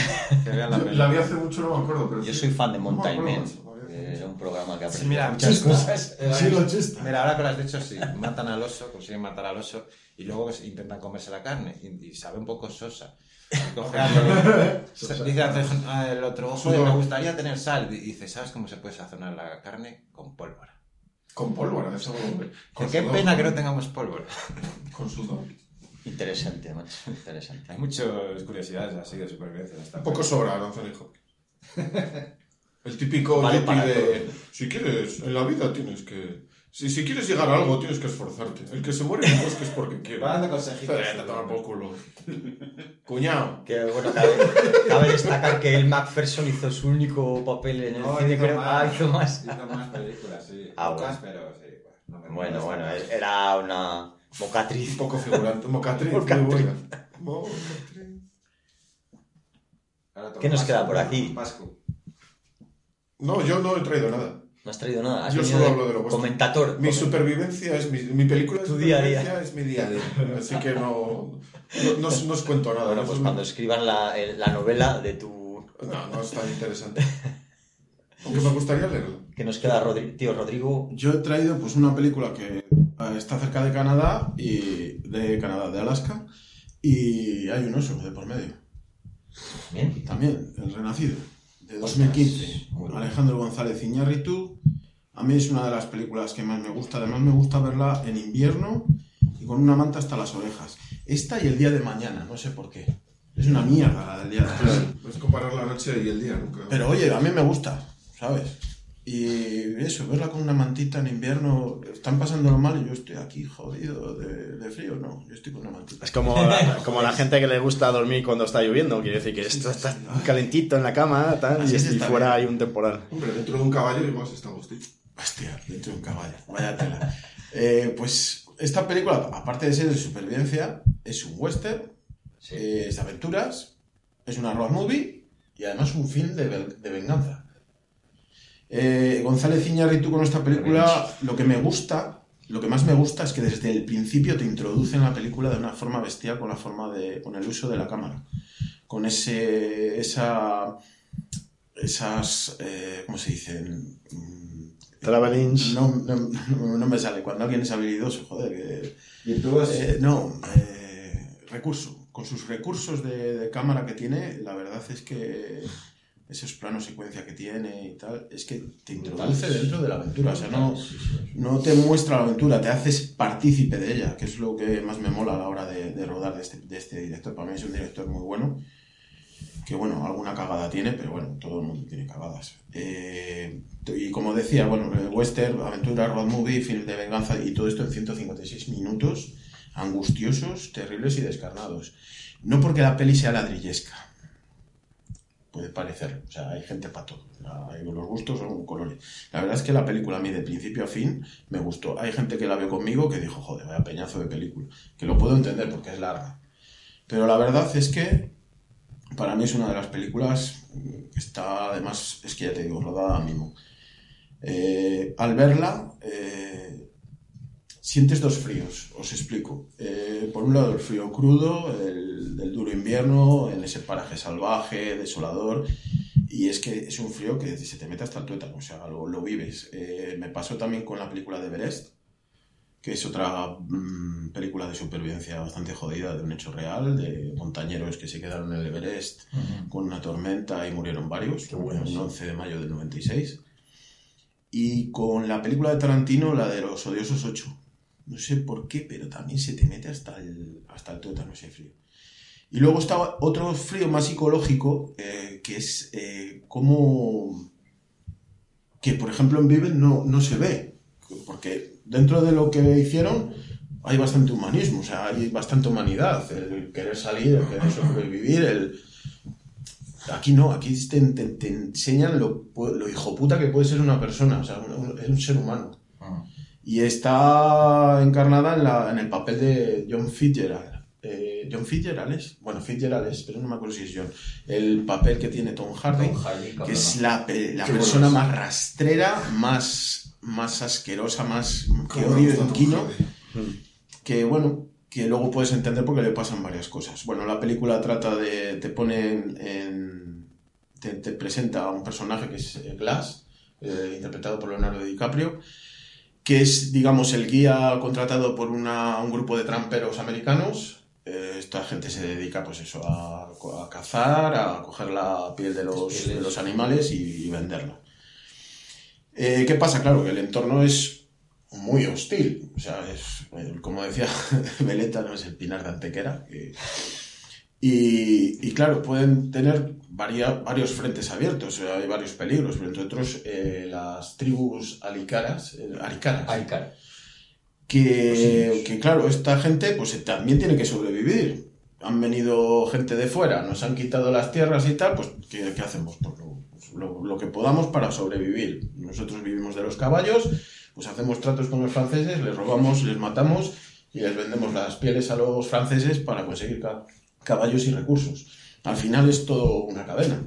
[laughs]
La
vi hace mucho, no me acuerdo, pero
Yo
sí.
soy fan de Mountain Man. Era un programa que
Sí, mira, muchas cosas.
Sí, lo chiste.
Mira, ahora que lo has dicho, sí, matan al oso, consiguen matar al oso y luego se- intentan comerse la carne y, y sabe un poco sosa. Coge el- dice ah, el otro, ojo, me gustaría tener sal. Y dice, ¿sabes cómo se puede sazonar la carne? Con pólvora.
Con pólvora, eso. Con
Qué
sudor.
pena que no tengamos pólvora. [laughs]
Con sudor.
Interesante, macho, interesante.
Hay muchas curiosidades así de supervivencia
Un poco sobra, Anthony Hopkins. [laughs] El típico
Vale
yuppie de... Si quieres, en la vida tienes que... Si, si quieres llegar a algo, tienes que esforzarte. El que se muere en el bosque es porque quiere.
Dando consejitos.
Vete a tomar por culo. Cuñado.
Que bueno, cabe, cabe destacar que el Macpherson hizo su único papel en el
No,
cine,
hizo
creo.
más.
Ah, hizo más.
Hizo más películas, sí.
Ah,
Pocas,
bueno.
pero sí.
Bueno,
no
bueno,
me-
era una
Un
mocatriz.
poco figurante. Mocatriz,
Mocatriz.
muy buena. Mocatriz.
¿Qué nos
Pascu,
queda por aquí?
Pascu.
No, yo no he traído nada.
No has traído nada. Has
Yo solo
de
hablo de lo vuestro.
Comentator.
Mi supervivencia es mi, mi película de
Tu día a día.
es mi día a día. [laughs] Así que no, no, no os- no os cuento nada.
Bueno,
no
pues
es-
cuando escribas la, la novela de tu...
No, no es tan interesante. Aunque me gustaría leerlo.
que nos queda, Rodri- tío Rodrigo.
Yo he traído pues una película que eh, está cerca de Canadá y de Canadá, de Alaska, y hay un oso de por medio.
Bien.
También, El Renacido, de 2015.
muy bueno.
Alejandro González Iñárritu, A mí es una de las películas que más me gusta. Además, me gusta verla en invierno y con una manta hasta las orejas. Esta y el día de mañana, no sé por qué. Es una mierda la del día de mañana.
Es comparar la noche y el día, nunca.
Pero oye, a mí me gusta, ¿sabes? Y eso, verla con una mantita en invierno, están pasándolo mal y yo estoy aquí jodido de, de frío, no, yo estoy con una mantita.
Es como la, como la gente que le gusta dormir cuando está lloviendo. Quiere decir que esto está calentito en la cama tal, y, fuera
bien.
hay un temporal.
Hombre, dentro de un caballo igual se está gustito.
Hostia, dentro de un caballo, vaya tela. Eh, pues esta película, aparte de ser de supervivencia, es un western, eh, es de aventuras, es una road movie y además un film de, de venganza. Eh, González Iñárritu con esta película, lo que me gusta, lo que más me gusta es que desde el principio te introduce en la película de una forma bestial con la forma de, con el uso de la cámara, con ese, esa, esas, eh, ¿cómo se dicen? Mm,
Travelings.
No, no, no- no me sale. Cuando alguien es habilidoso, joder.
Virtudes.
eh, no, eh, recurso. Con sus recursos de, de cámara que tiene, la verdad es que esos planos secuencia que tiene y tal, es que te introduce dentro de la aventura. O sea, no, no te muestra la aventura, te haces partícipe de ella, que es lo que más me mola a la hora de, de rodar de este, de este director. Para mí es un director muy bueno. Que bueno, alguna cagada tiene, pero bueno, todo el mundo tiene cagadas. Eh, y como decía, bueno, western, aventura, road movie, film de venganza y todo esto en 156 minutos, angustiosos, terribles y descarnados. No porque la peli sea ladrillesca, puede parecer, o sea, hay gente para todo, los gustos son colores. La verdad es que la película a mí de principio a fin me gustó. Hay gente que la vio conmigo que dijo, joder, vaya peñazo de película, que lo puedo entender porque es larga. Pero la verdad es que para mí es una de las películas mm, que está, además, es que ya te digo, rodada a mimo. Eh, al verla, eh, sientes dos fríos, os explico. Eh, por un lado, el frío crudo, el del duro invierno, en ese paraje salvaje, desolador, y es que es un frío que se te mete hasta el tuétano, o sea, lo, lo vives. Eh, me pasó también con la película de Everest, que es otra mm, película de supervivencia bastante jodida, de un hecho real, de montañeros que se quedaron en el Everest con una tormenta y murieron varios, un 11 de mayo del 96. Y con la película de Tarantino, la de los odiosos 8. No sé por qué, pero también se te mete hasta el, hasta el tuétano ese frío. Y luego estaba otro frío más psicológico, eh, que es eh, como... que por ejemplo en Viven no, no se ve, porque dentro de lo que hicieron hay bastante humanismo, o sea, hay bastante humanidad, el querer salir, el querer sobrevivir, el... Aquí no, aquí te, te- enseñan lo, lo hijo puta que puede ser una persona, o sea, es un ser humano. Y está encarnada en, la- en el papel de John Fitzgerald. Eh, John Fitzgerald es, bueno, Fitzgerald es, pero no me acuerdo si es John. El papel que tiene Tom Hardy,
Tom Hardy,
que es la, la persona más rastrera, más, más asquerosa, más que odio en Kino que bueno, que luego puedes entender porque le pasan varias cosas. Bueno, la película trata de, te pone en, te presenta a un personaje que es eh, Glass, eh, interpretado por Leonardo DiCaprio, que es, digamos, el guía contratado por una- un grupo de tramperos americanos. Eh, esta gente se dedica, pues eso, a, a cazar, a coger la piel de los, de los animales y, y venderla. Eh, ¿Qué pasa? Claro, que el entorno es muy hostil. O sea, es, como decía [laughs] Veleta, no es el pinar de Antequera. que- y, y claro, pueden tener varia- varios frentes abiertos, hay varios peligros, pero entre otros eh, las tribus alicaras, eh, aricaras,
Ay, cara.
que, que, claro, esta gente pues eh, también tiene que sobrevivir. Han venido gente de fuera, nos han quitado las tierras y tal, pues ¿qué, qué hacemos? Pues lo, pues, lo- lo que podamos para sobrevivir. Nosotros vivimos de los caballos, pues hacemos tratos con los franceses, les robamos, les matamos y les vendemos las pieles a los franceses para conseguir caballos y recursos. Al final es todo una cadena.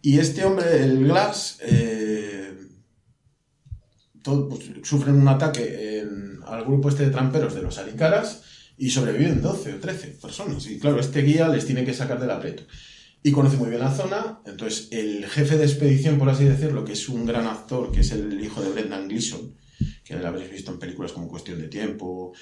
Y este hombre, el Glass, eh, pues, sufren un ataque en- al grupo este de tramperos de los Alicaras y sobreviven 12 o 13 personas. Y claro, este guía les tiene que sacar del aprieto. Y conoce muy bien la zona, entonces el jefe de expedición, por así decirlo, que es un gran actor, que es el hijo de Brendan Gleeson, que lo habréis visto en películas como Cuestión de Tiempo,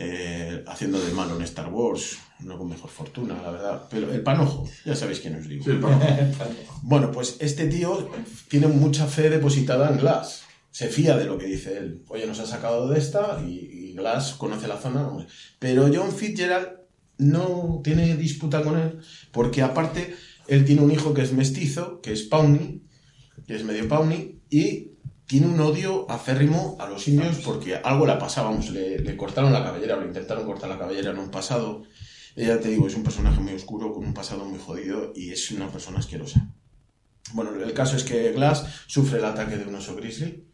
eh, haciendo de malo en Star Wars, no con mejor fortuna, la verdad. Pero el panojo, ya sabéis quién os digo.
Sí, el. [laughs]
Bueno, pues este tío tiene mucha fe depositada en Glass. se fía de lo que dice él. Oye, nos ha sacado de esta y, y Glass conoce la zona. Pero John Fitzgerald no tiene disputa con él porque aparte él tiene un hijo que es mestizo, que es Pawnee, que es medio Pawnee, y tiene un odio acérrimo a los indios porque algo le ha pasado, vamos, le, le cortaron la cabellera, le intentaron cortar la cabellera en un pasado. Ya te digo, es un personaje muy oscuro, con un pasado muy jodido y es una persona asquerosa. Bueno, el caso es que Glass sufre el ataque de un oso grizzly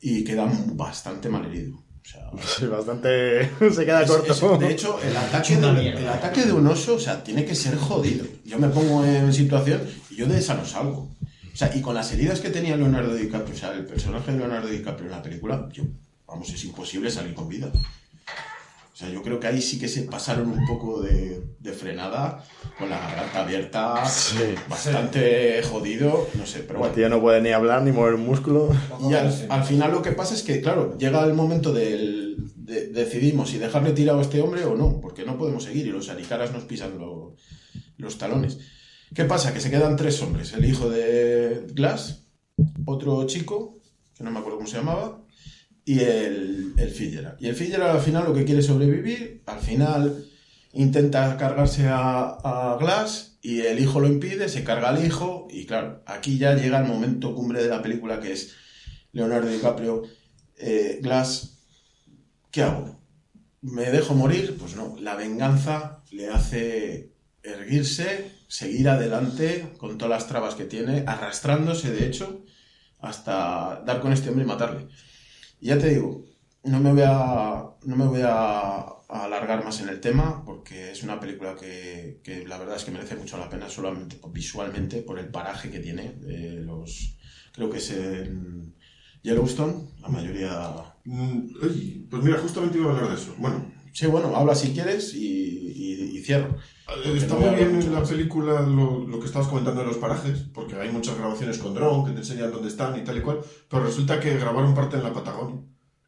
y queda bastante mal herido. O sea, [laughs]
Sí, bastante. [laughs] Se queda
es-
corto.
es- de hecho, el ataque, de, el ataque de un oso, o sea, tiene que ser jodido. Yo me pongo en situación y yo de esa no salgo. O sea, y con las heridas que tenía Leonardo DiCaprio, o sea, el personaje de Leonardo DiCaprio en la película, yo, vamos, es imposible salir con vida. O sea, yo creo que ahí sí que se pasaron un poco de, de frenada, con la garganta abierta,
Sí.
bastante jodido, no sé, pero
El
bueno.
tío no puede ni hablar ni mover un músculo.
Y al, al final lo que pasa es que, claro, llega el momento del... de- decidimos si dejarle tirado a este hombre o no, porque no podemos seguir y los aricaras nos pisan lo- los talones. ¿Qué pasa? Que se quedan tres hombres. El hijo de Glass, otro chico, que no me acuerdo cómo se llamaba, y el, el. Y el Fitzgerald al final lo que quiere es sobrevivir, al final intenta cargarse a, a Glass y el hijo lo impide, se carga al hijo y claro, aquí ya llega el momento cumbre de la película que es Leonardo DiCaprio, eh, Glass, ¿qué hago? ¿Me dejo morir? Pues no, la venganza le hace erguirse, seguir adelante con todas las trabas que tiene, arrastrándose de hecho hasta dar con este hombre y matarle. Ya te digo, no me voy a, no me voy a, alargar más en el tema porque es una película que, que la verdad es que merece mucho la pena solamente visualmente por el paraje que tiene. los, creo que es en Yellowstone, la mayoría...
Mm, pues mira, justamente iba a hablar de eso. Bueno,
Sí, bueno, habla si quieres y, y- y cierro.
eh, está muy bien en la película lo, lo que estabas comentando de los parajes, porque hay muchas grabaciones con dron que te enseñan dónde están y tal y cual, pero resulta que grabaron parte en la Patagonia.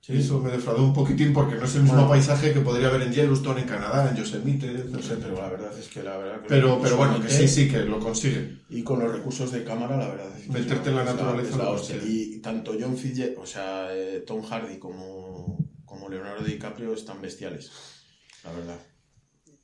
Y eso me defraudó un poquitín porque no es el mismo
Bueno.
paisaje que podría haber en Yellowstone, en Canadá, en Yosemite,
No sé, pero la verdad es que la verdad que
Pero, pero bueno, que sí, sí, que lo consigue.
Y con los recursos de cámara, la verdad. es que
Meterte en la naturaleza
la hostia.
consigue.
Y tanto John Fitzgerald, o sea, eh, Tom Hardy como, como Leonardo DiCaprio están bestiales. La verdad.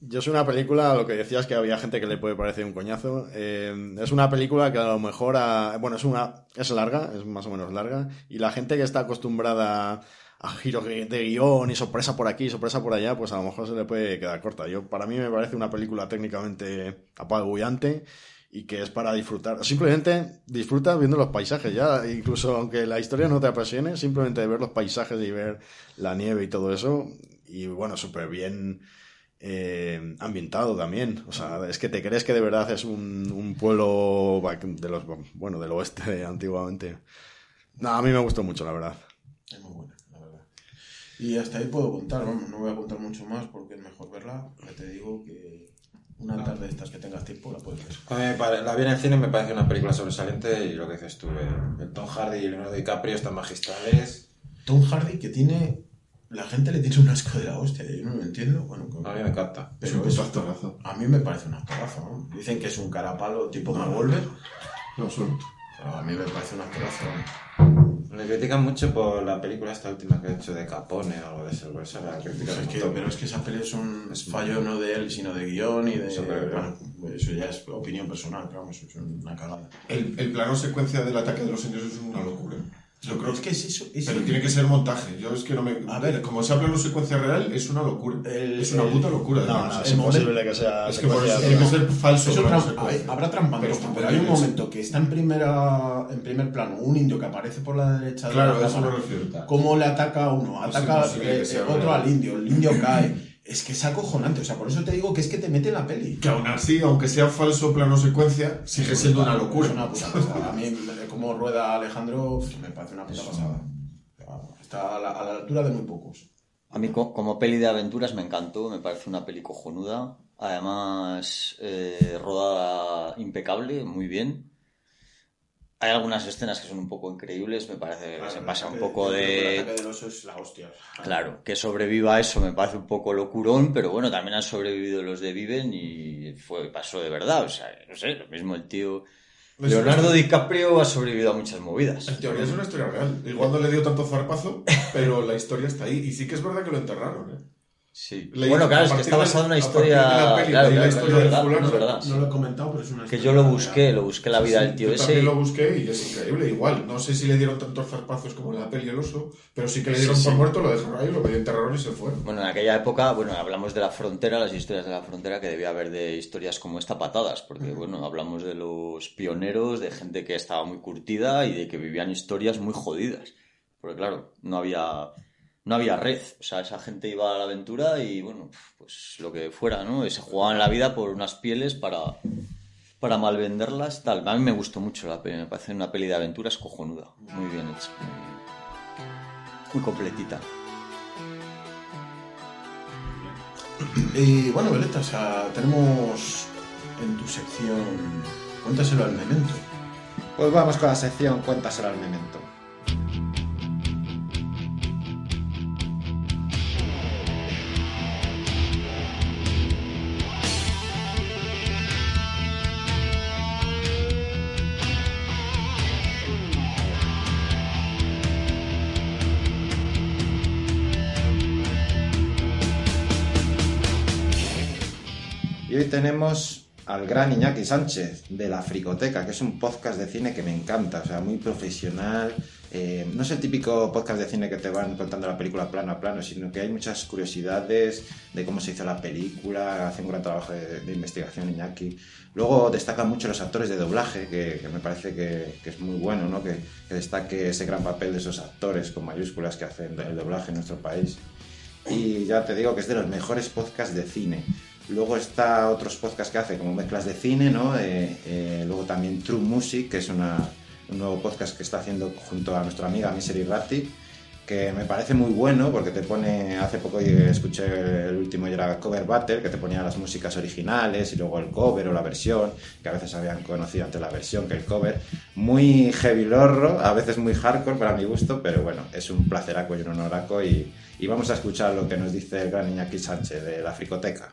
Yo es una película, lo que decías que había gente que le puede parecer un coñazo. eh, es una película que a lo mejor, bueno, es una es larga, es más o menos larga, y la gente que está acostumbrada a giros de de guion y sorpresa por aquí, sorpresa por allá, pues a lo mejor se le puede quedar corta. Yo para mí me parece una película técnicamente apabullante y que es para disfrutar. Simplemente disfrutas viendo los paisajes ya, incluso aunque la historia no te apasione, simplemente ver los paisajes y ver la nieve y todo eso. Y bueno, súper bien eh, ambientado también. O sea, es que te crees que de verdad es un, pueblo de los, bueno, del oeste [laughs] antiguamente. No, a mí me gustó mucho, la verdad.
Es muy buena, la verdad. Y hasta ahí puedo contar, vamos, no voy a contar mucho más porque es mejor verla. Ya te digo que una tarde de estas que tengas tiempo la puedes ver.
A mí me pare- la vi en el cine me parece una película sobresaliente y lo que dices tú, eh, el Tom Hardy y Leonardo DiCaprio están magistrales.
Tom Hardy que tiene... La gente le tiene un asco de la hostia, yo no lo entiendo. Bueno, que-
A mí me encanta.
Es un
pero es-
actorazo.
a mí me parece un actorazo, ¿no? Dicen que es un carapalo tipo Marvolver,
No, absoluto.
pero a mí me parece un actorazo. ¿no?
Le critican mucho por la película esta última que ha hecho de Capone o algo de eso. por Eso la critican
Es que, pero es que esa peli es un fallo no de él, sino de guion y de...
Eso,
bueno, eso ya es opinión personal, pero vamos, es una cagada.
El, el plano secuencia del ataque de los indios es una locura. Yo creo
es que es eso. es-
Pero tiene que ser montaje. Yo es que no me.
A ver.
como se plano secuencia real, es una locura.
El-
es una puta locura.
No, no, es imposible que sea.
es que por eso tiene que ser falso.
Eso tram- hay- habrá trampa,
Pero
pero, hay un momento que está en primera en primer plano un indio que aparece por la derecha de
Claro,
la
a eso me refiero.
cómo le ataca a uno, ataca eh,
sea
otro al indio, el indio [laughs] cae. Es que es acojonante, o sea, por eso te digo que es que te mete en la peli.
Que aún así, aunque sea falso plano secuencia, sigue siendo una locura.
Es una puta pasada. A mí, eh, como rueda Alejandro, pf, me parece una puta pasada. Está a la, a la altura de muy pocos.
A mí co- como peli de aventuras me encantó, me parece una peli cojonuda. Además, eh, rodada impecable, muy bien. Hay algunas escenas que son un poco increíbles, me parece que se pasa un poco
El
de...
ataque del oso es la hostia.
Claro, que sobreviva a eso me parece un poco locurón, pero bueno, también han sobrevivido los de Viven y fue pasó de verdad. O sea, no sé, lo mismo el tío Leonardo DiCaprio ha sobrevivido a muchas movidas.
En teoría es una historia real. Igual no le dio tanto zarpazo, [laughs] pero la historia está ahí. Y sí que es verdad que lo enterraron, ¿eh?
Sí.
Leí-
bueno, claro, es que está basado en una historia.
la peli,
claro,
leí la historia de
verdad,
fulano.
verdad.
No lo he comentado, pero es una
Que
historia
yo lo busqué, lo busqué la vida del tío
Yo
ese.
también
y-
lo busqué y es increíble. Igual, no sé si le dieron tantos zarpazos como en la peli El Oso, pero sí que le dieron
Sí,
por
sí.
muerto, lo dejaron ahí, lo medio enterraron y se fueron.
Bueno, en aquella época, bueno, hablamos de la frontera, las historias de la frontera, que debía haber de historias como esta patadas, porque, bueno, hablamos de los pioneros, de gente que estaba muy curtida y de que vivían historias muy jodidas. Porque, claro, no había, no había red. O sea, esa gente iba a la aventura y, bueno, pues lo que fuera, ¿no? Y se jugaban la vida por unas pieles para, para malvenderlas, tal. A mí me gustó mucho la peli, me parece una peli de aventuras cojonuda. Muy bien hecha. muy- Muy completita.
Y bueno, Beleta, o sea, tenemos en tu sección. Cuéntaselo al memento.
Pues vamos con la sección Cuéntaselo al memento. Y hoy tenemos al gran Iñaki Sánchez de La Fricoteca, que es un podcast de cine que me encanta, o sea, muy profesional. Eh, no es el típico podcast de cine que te van contando la película plano a plano, sino que hay muchas curiosidades de cómo se hizo la película, hace un gran trabajo de, de investigación Iñaki. Luego destacan mucho los actores de doblaje, que, me parece que, que es muy bueno, ¿no? Que, que destaque ese gran papel de esos actores con mayúsculas que hacen el doblaje en nuestro país. Y ya te digo que es de los mejores podcasts de cine. Luego está otros podcasts que hace, como mezclas de cine, ¿no? Eh, eh, luego también True Music, que es una, un nuevo podcast que está haciendo junto a nuestra amiga Misery Ratti, que me parece muy bueno porque te pone, hace poco escuché el último y era Cover Battle, que te ponía las músicas originales y luego el cover o la versión, que a veces habían conocido antes la versión que el cover. Muy heavy lorro, a veces muy hardcore para mi gusto, pero bueno, es un placeraco y un honoraco y, y vamos a escuchar lo que nos dice el gran Iñaki Sánchez de la Fricoteca.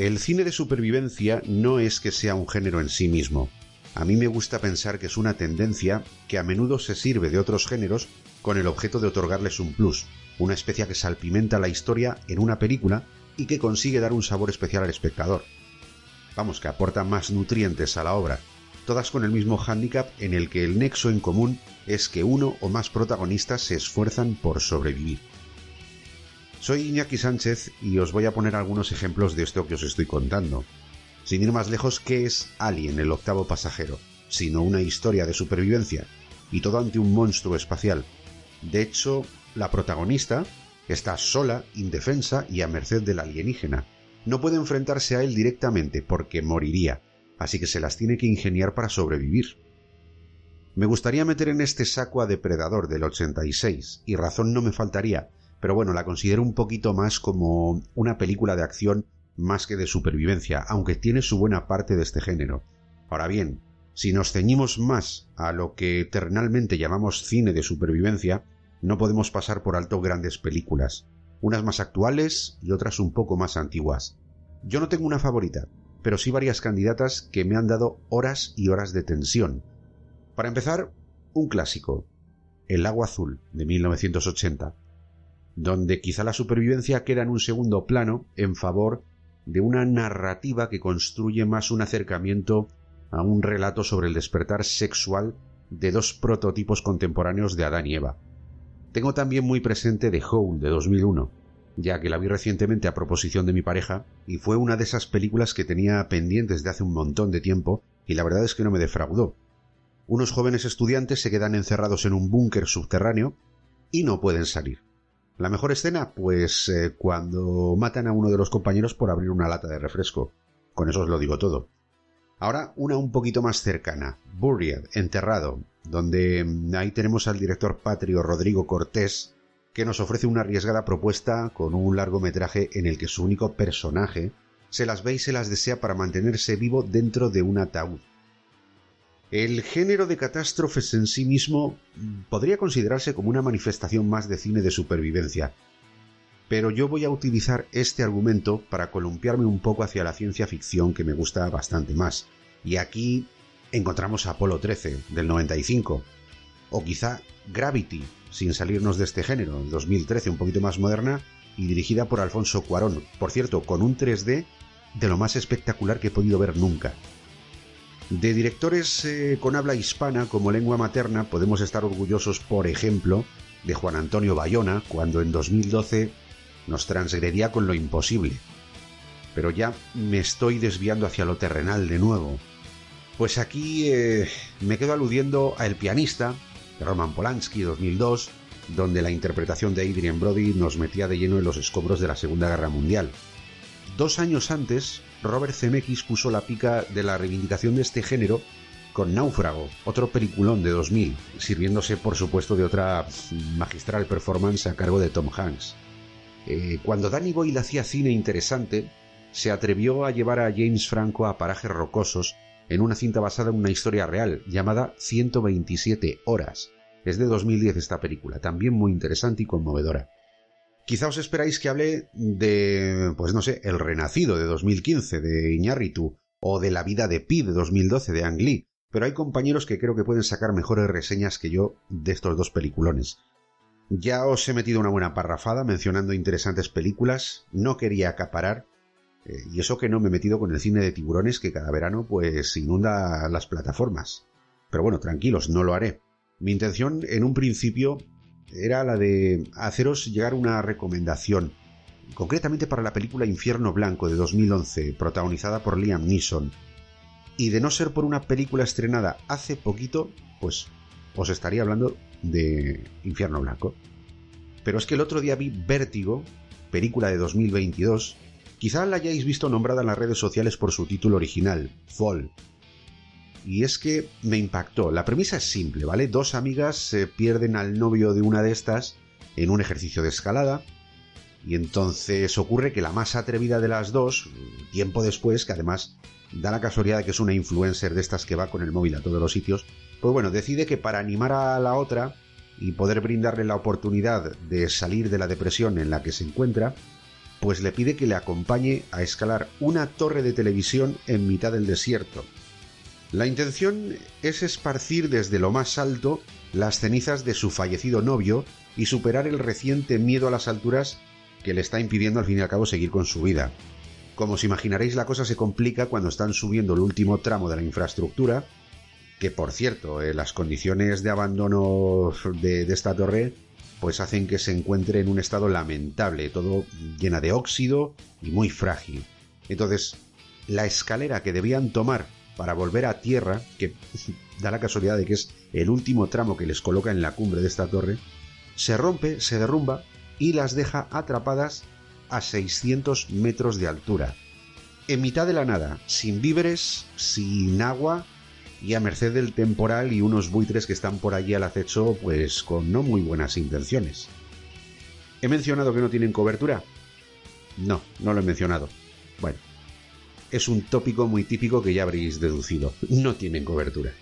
El cine de supervivencia no es que sea un género en sí mismo. A mí me gusta pensar que es una tendencia que a menudo se sirve de otros géneros con el objeto de otorgarles un plus, una especia que salpimenta la historia en una película y que consigue dar un sabor especial al espectador. Vamos, que aporta más nutrientes a la obra, todas con el mismo hándicap en el que el nexo en común es que uno o más protagonistas se esfuerzan por sobrevivir. Soy Iñaki Sánchez y os voy a poner algunos ejemplos de esto que os estoy contando. Sin ir más lejos, ¿qué es Alien, el octavo pasajero? Sino una historia de supervivencia, y todo ante un monstruo espacial. De hecho, la protagonista está sola, indefensa y a merced del alienígena. No puede enfrentarse a él directamente porque moriría, así que se las tiene que ingeniar para sobrevivir. Me gustaría meter en este saco a Depredador del 86, y razón no me faltaría, pero bueno, la considero un poquito más como una película de acción más que de supervivencia, aunque tiene su buena parte de este género. Ahora bien, si nos ceñimos más a lo que terrenalmente llamamos cine de supervivencia, no podemos pasar por alto grandes películas, unas más actuales y otras un poco más antiguas. Yo no tengo una favorita, pero sí varias candidatas que me han dado horas y horas de tensión. Para empezar, un clásico, El agua azul, de 1980 donde quizá la supervivencia queda en un segundo plano en favor de una narrativa que construye más un acercamiento a un relato sobre el despertar sexual de dos prototipos contemporáneos de Adán y Eva. Tengo también muy presente The Hole de 2001, ya que la vi recientemente a proposición de mi pareja y fue una de esas películas que tenía pendientes de hace un montón de tiempo y la verdad es que no me defraudó. Unos jóvenes estudiantes se quedan encerrados en un búnker subterráneo y no pueden salir. La mejor escena, pues eh, cuando matan a uno de los compañeros por abrir una lata de refresco. Con eso os lo digo todo. Ahora una un poquito más cercana, Buried, enterrado, donde mm, ahí tenemos al director patrio Rodrigo Cortés, que nos ofrece una arriesgada propuesta con un largometraje en el que su único personaje se las ve y se las desea para mantenerse vivo dentro de un ataúd. El género de catástrofes en sí mismo podría considerarse como una manifestación más de cine de supervivencia, pero yo voy a utilizar este argumento para columpiarme un poco hacia la ciencia ficción que me gusta bastante más. Y aquí encontramos Apolo 13 del 95, o quizá Gravity, sin salirnos de este género, en 2013, un poquito más moderna y dirigida por Alfonso Cuarón, por cierto, con un 3D de lo más espectacular que he podido ver nunca. De directores eh, con habla hispana como lengua materna podemos estar orgullosos, por ejemplo, de Juan Antonio Bayona, cuando en 2012 nos transgredía con lo imposible. Pero ya me estoy desviando hacia lo terrenal de nuevo. Pues aquí eh, me quedo aludiendo a El pianista, de Roman Polanski, 2002, donde la interpretación de Adrian Brody nos metía de lleno en los escombros de la Segunda Guerra Mundial. Dos años antes, Robert Zemeckis puso la pica de la reivindicación de este género con Náufrago, otro peliculón de 2000, sirviéndose por supuesto de otra magistral performance a cargo de Tom Hanks. Eh, cuando Danny Boyle hacía cine interesante, se atrevió a llevar a James Franco a parajes rocosos en una cinta basada en una historia real llamada 127 horas. Es de 2010 esta película, también muy interesante y conmovedora. Quizá os esperáis que hable de, pues no sé, El Renacido de 2015 de Iñárritu o de La vida de Pi de 2012 de Ang Lee, pero hay compañeros que creo que pueden sacar mejores reseñas que yo de estos dos peliculones. Ya os he metido una buena parrafada mencionando interesantes películas, no quería acaparar, eh, y eso que no me he metido con el cine de tiburones que cada verano pues inunda las plataformas. Pero bueno, tranquilos, no lo haré. Mi intención en un principio era la de haceros llegar una recomendación, concretamente para la película Infierno Blanco de 2011, protagonizada por Liam Neeson. Y de no ser por una película estrenada hace poquito, pues os estaría hablando de Infierno Blanco. Pero es que el otro día vi Vértigo, película de 2022, quizá la hayáis visto nombrada en las redes sociales por su título original, Fall. Y es que me impactó. La premisa es simple, ¿vale? Dos amigas se pierden al novio de una de estas en un ejercicio de escalada. Y entonces ocurre que la más atrevida de las dos, tiempo después, que además da la casualidad de que es una influencer de estas que va con el móvil a todos los sitios, pues bueno, decide que para animar a la otra y poder brindarle la oportunidad de salir de la depresión en la que se encuentra, pues le pide que le acompañe a escalar una torre de televisión en mitad del desierto. La intención es esparcir desde lo más alto las cenizas de su fallecido novio y superar el reciente miedo a las alturas que le está impidiendo al fin y al cabo seguir con su vida. Como os imaginaréis, la cosa se complica cuando están subiendo el último tramo de la infraestructura, que por cierto, eh, las condiciones de abandono de, de esta torre pues hacen que se encuentre en un estado lamentable, todo llena de óxido y muy frágil. Entonces, la escalera que debían tomar para volver a tierra, que da la casualidad de que es el último tramo que les coloca en la cumbre de esta torre, se rompe, se derrumba y las deja atrapadas a 600 metros de altura. En mitad de la nada, sin víveres, sin agua y a merced del temporal y unos buitres que están por allí al acecho, pues con no muy buenas intenciones. ¿He mencionado que no tienen cobertura? No, no lo he mencionado. Bueno, es un tópico muy típico que ya habréis deducido. No tienen cobertura.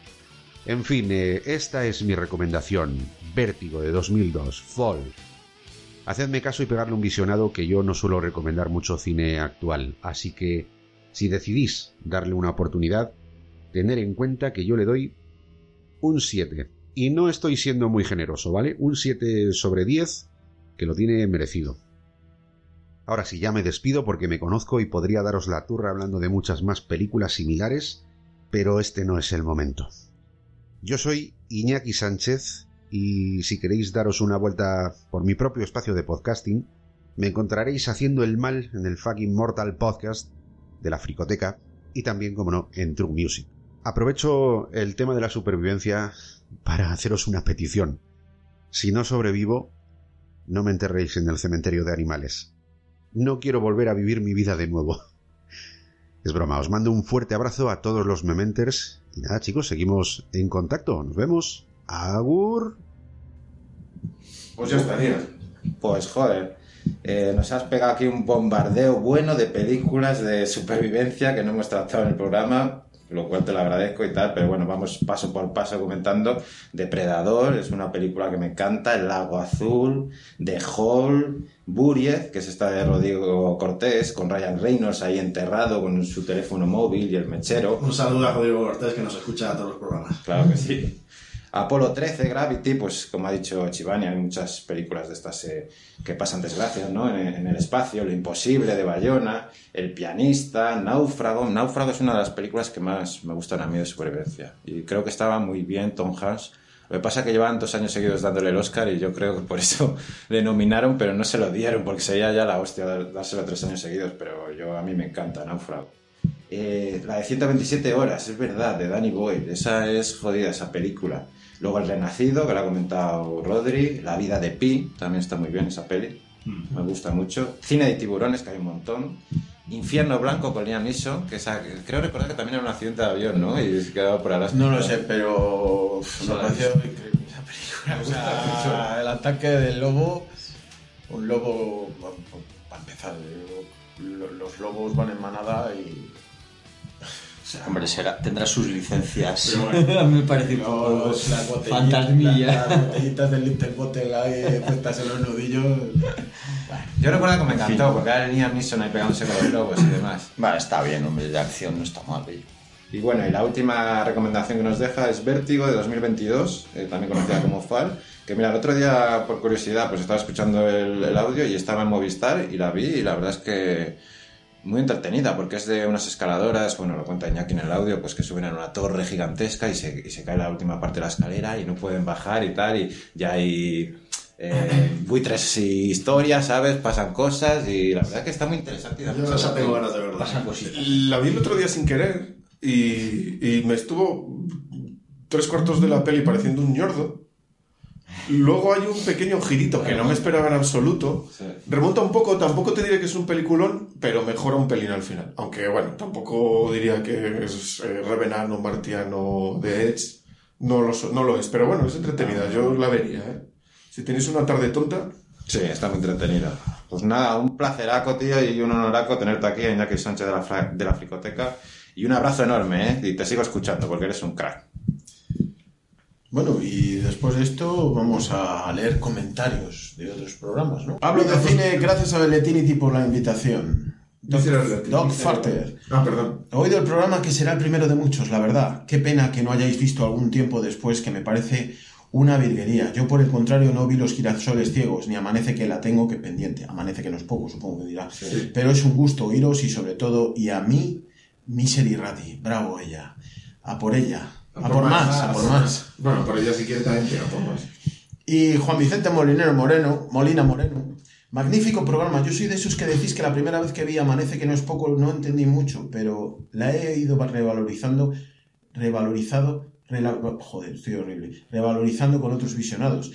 En fin, eh, esta es mi recomendación. Vértigo de 2002, Fall. Hacedme caso y pegarle un visionado que yo no suelo recomendar mucho cine actual, así que si decidís darle una oportunidad, tener en cuenta que yo le doy un 7. Y no estoy siendo muy generoso, ¿vale? Un 7 sobre 10 que lo tiene merecido. Ahora sí, ya me despido porque me conozco y podría daros la turra hablando de muchas más películas similares, pero este no es el momento. Yo soy Iñaki Sánchez y si queréis daros una vuelta por mi propio espacio de podcasting, me encontraréis haciendo el mal en el fucking Mortal Podcast de la Fricoteca y también, como no, en True Music. Aprovecho el tema de la supervivencia para haceros una petición. Si no sobrevivo, no me enterréis en el cementerio de animales. No quiero volver a vivir mi vida de nuevo. [laughs] Es broma, os mando un fuerte abrazo a todos los mementers. Y nada, chicos, seguimos en contacto. Nos vemos. Agur.
Pues ya estaría.
Pues joder, eh, nos has pegado aquí un bombardeo bueno de películas de supervivencia que no hemos tratado en el programa. Lo cual te lo agradezco y tal, pero bueno, vamos paso por paso comentando. Depredador es una película que me encanta, El Lago Azul, The Hall, Buriez, que es esta de Rodrigo Cortés, con Ryan Reynolds ahí enterrado con su teléfono móvil y el mechero.
Un saludo a Rodrigo Cortés que nos escucha a todos los programas.
Claro que sí. Apolo 13, Gravity, pues como ha dicho Chivani, hay muchas películas de estas eh, que pasan desgracias, ¿no? En, el espacio, Lo Imposible de Bayona, El Pianista, Náufrago. Náufrago es una de las películas que más me gustan a mí de supervivencia. Y creo que estaba muy bien Tom Hanks. Lo que pasa es que llevaban dos años seguidos dándole el Oscar y yo creo que por eso [laughs] le nominaron, pero no se lo dieron, porque sería ya la hostia dárselo tres años seguidos, pero yo a mí me encanta Náufrago. Eh, la de 127 horas, es verdad, de Danny Boyle. Esa es jodida, esa película. Luego El Renacido, que lo ha comentado Rodri. La vida de Pi, también está muy bien esa peli. Me gusta mucho. Cine de tiburones, que hay un montón. Infierno Blanco con Liam Neeson, que esa, creo recordar que también era un accidente de avión, ¿no? Y se quedaba por Alaska.
No lo sé, pero me pareció increíble esa película. O sea, el ataque del lobo, un lobo, para empezar, lo- los lobos van en manada y... o sea,
Hombre, será, tendrá sus licencias.
Pero [laughs]
a mí me parece un poco
las botellitas-
fantasmilla.
Las, las botellitas del Little Bottle ahí puestas en los nudillos.
Yo recuerdo que me encantó, porque era Liam Neeson ahí pegándose con los lobos y demás.
Vale, está bien, hombre, de acción no está mal. oye.
Y bueno, y la última recomendación que nos deja es Vértigo de 2022, eh, también conocida como FAL. Que mira, el otro día, por curiosidad, pues estaba escuchando el, el audio y estaba en Movistar y la vi y la verdad es que muy entretenida porque es de unas escaladoras, bueno, lo cuenta Iñaki en el audio, pues que suben a una torre gigantesca y se, y se cae la última parte de la escalera y no pueden bajar y tal y ya hay eh, buitres y historias, ¿sabes? Pasan cosas y la verdad es que está muy interesante. y
Yo esa tengo ganas de verla.
Pasan cositas.
La vi el otro día sin querer y, y me estuvo tres cuartos de la peli pareciendo un ñordo. Luego hay un pequeño girito que no me esperaba en absoluto. Remonta un poco, tampoco te diré que es un peliculón, pero mejora un pelín al final. Aunque bueno, tampoco diría que es eh, Revenant o Martiano de Edge. No lo, so- no lo es, pero bueno, es entretenida. Yo la vería, ¿eh? Si tenéis una tarde tonta,
Sí, está muy entretenida. Pues nada, un placeraco, tío, y un honoraco tenerte aquí, Iñaki Sánchez de la, Fra- de la Fricoteca. Y un abrazo enorme, ¿eh? Y te sigo escuchando porque eres un crack.
Bueno, y después de esto vamos a leer comentarios de otros programas, ¿no? Hablo de cine gracias a Beletinity por la invitación. Doc, Farter.
Ah, perdón.
He oído el programa que será el primero de muchos, la verdad. Qué pena que no hayáis visto algún tiempo después, que me parece una virguería. Yo, por el contrario, no vi los girasoles ciegos, ni amanece que la tengo que pendiente. Amanece que no es poco, supongo que dirá. Pero es un gusto oíros y, sobre todo, y a mí, Misery Ratti. Bravo ella. A por ella. A, por, más, a por más.
Bueno, por ella si quiere también tira por más.
Y Juan Vicente Molinero Moreno, Molina Moreno. Magnífico programa. Yo soy de esos que decís que la primera vez que vi Amanece que no es poco, no entendí mucho, pero la he ido revalorizando, revalorizado, joder, estoy horrible, revalorizando con otros visionados.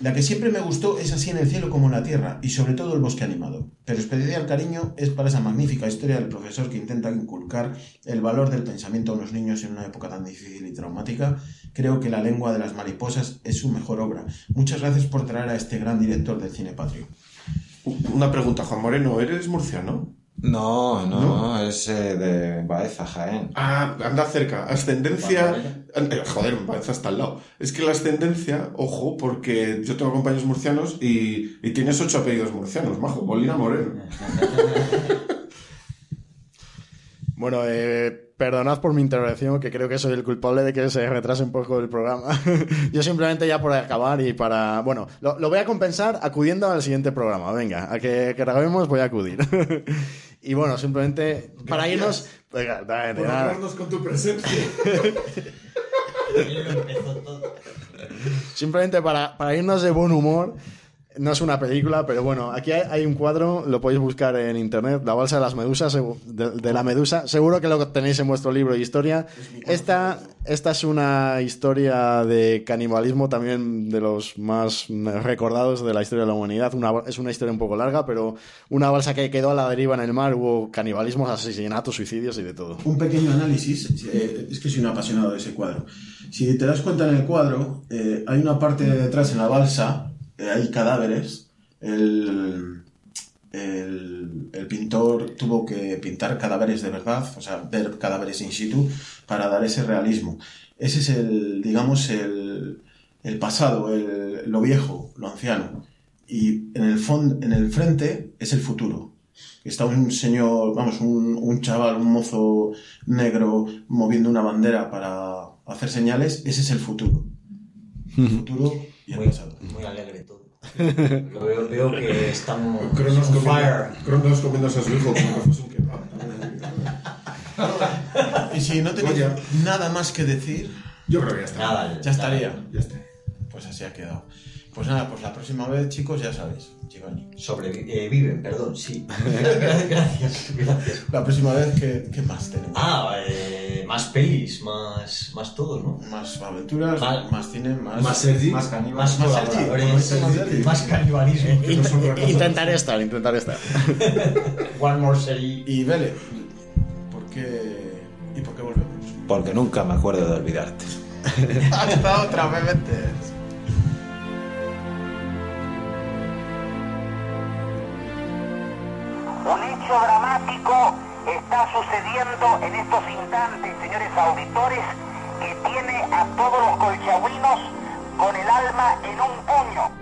La que siempre me gustó es Así en el cielo como en la tierra, y sobre todo el bosque animado. Pero especial cariño es para esa magnífica historia del profesor que intenta inculcar el valor del pensamiento a unos niños en una época tan difícil y traumática. Creo que La lengua de las mariposas es su mejor obra. Muchas gracias por traer a este gran director del cine patrio.
Una pregunta, Juan Moreno, ¿eres murciano?
No, no, es eh, de Baeza, Jaén.
Ah, anda cerca. Ascendencia. Eh, Joder, Baeza está al lado. Es que la ascendencia, ojo, porque yo tengo compañeros murcianos y, y tienes ocho apellidos murcianos, majo. Molina Moreno. [laughs]
Bueno, eh, perdonad por mi intervención, que creo que soy el culpable de que se retrase un poco el programa. [laughs] Yo simplemente ya por acabar y para... Bueno, lo, lo voy a compensar acudiendo al siguiente programa. Venga, a que, que grabemos voy a acudir. [laughs] y bueno, simplemente para irnos... Venga, dale,
Por
nada.
con tu presencia. [laughs]
Simplemente para, para irnos de buen humor. No es una película, pero bueno, aquí hay, hay un cuadro, lo podéis buscar en internet, La balsa de las medusas, de, de la medusa. Seguro que lo tenéis en vuestro libro de historia. Esta, esta es una historia de canibalismo también de los más recordados de la historia de la humanidad. Una, es una historia un poco larga, pero una balsa que quedó a la deriva en el mar. Hubo canibalismos, asesinatos, suicidios y de todo.
Un pequeño análisis, eh, es que soy un apasionado de ese cuadro. Si te das cuenta en el cuadro, eh, hay una parte de detrás en la balsa, hay cadáveres, el, el, el pintor tuvo que pintar cadáveres de verdad, o sea, ver cadáveres in situ para dar ese realismo. Ese es el, digamos, el, el pasado, el- lo viejo, lo anciano. Y en el, en el frente es el futuro. Está un señor, vamos, un, un chaval, un mozo negro moviendo una bandera para hacer señales. Ese es el futuro. El futuro
Muy, muy alegre todo. [laughs] Lo veo, veo que estamos
Cronos
on
comiendo,
fire.
Cronos comiéndose a su hijo como que fuese un kebab.
Y si no tenéis nada más que decir,
Yo creo que ya está.
Nada,
ya estaría.
Ya está.
Pues así ha quedado. Pues nada, pues la próxima vez, chicos, ya sabéis, Chigoni.
Sobreviven, perdón, sí. [laughs] Gracias.
La próxima vez, ¿qué, qué más tenemos?
Ah, eh, más pelis, más, más todo, ¿no?
Más aventuras,
Más-
más cine, más...
Más Sergi.
Más caníbal.
Más
Más más
canibalismo.
No.
Intentaré estar, intentaré estar. [laughs]
One more serie.
Y Vele, ¿por qué... ¿Y por qué volvemos?
Porque nunca me acuerdo de olvidarte. [laughs]
Hasta otra vez, vete.
Un hecho dramático está sucediendo en estos instantes, señores auditores, que tiene a todos los colchagüinos con el alma en un puño.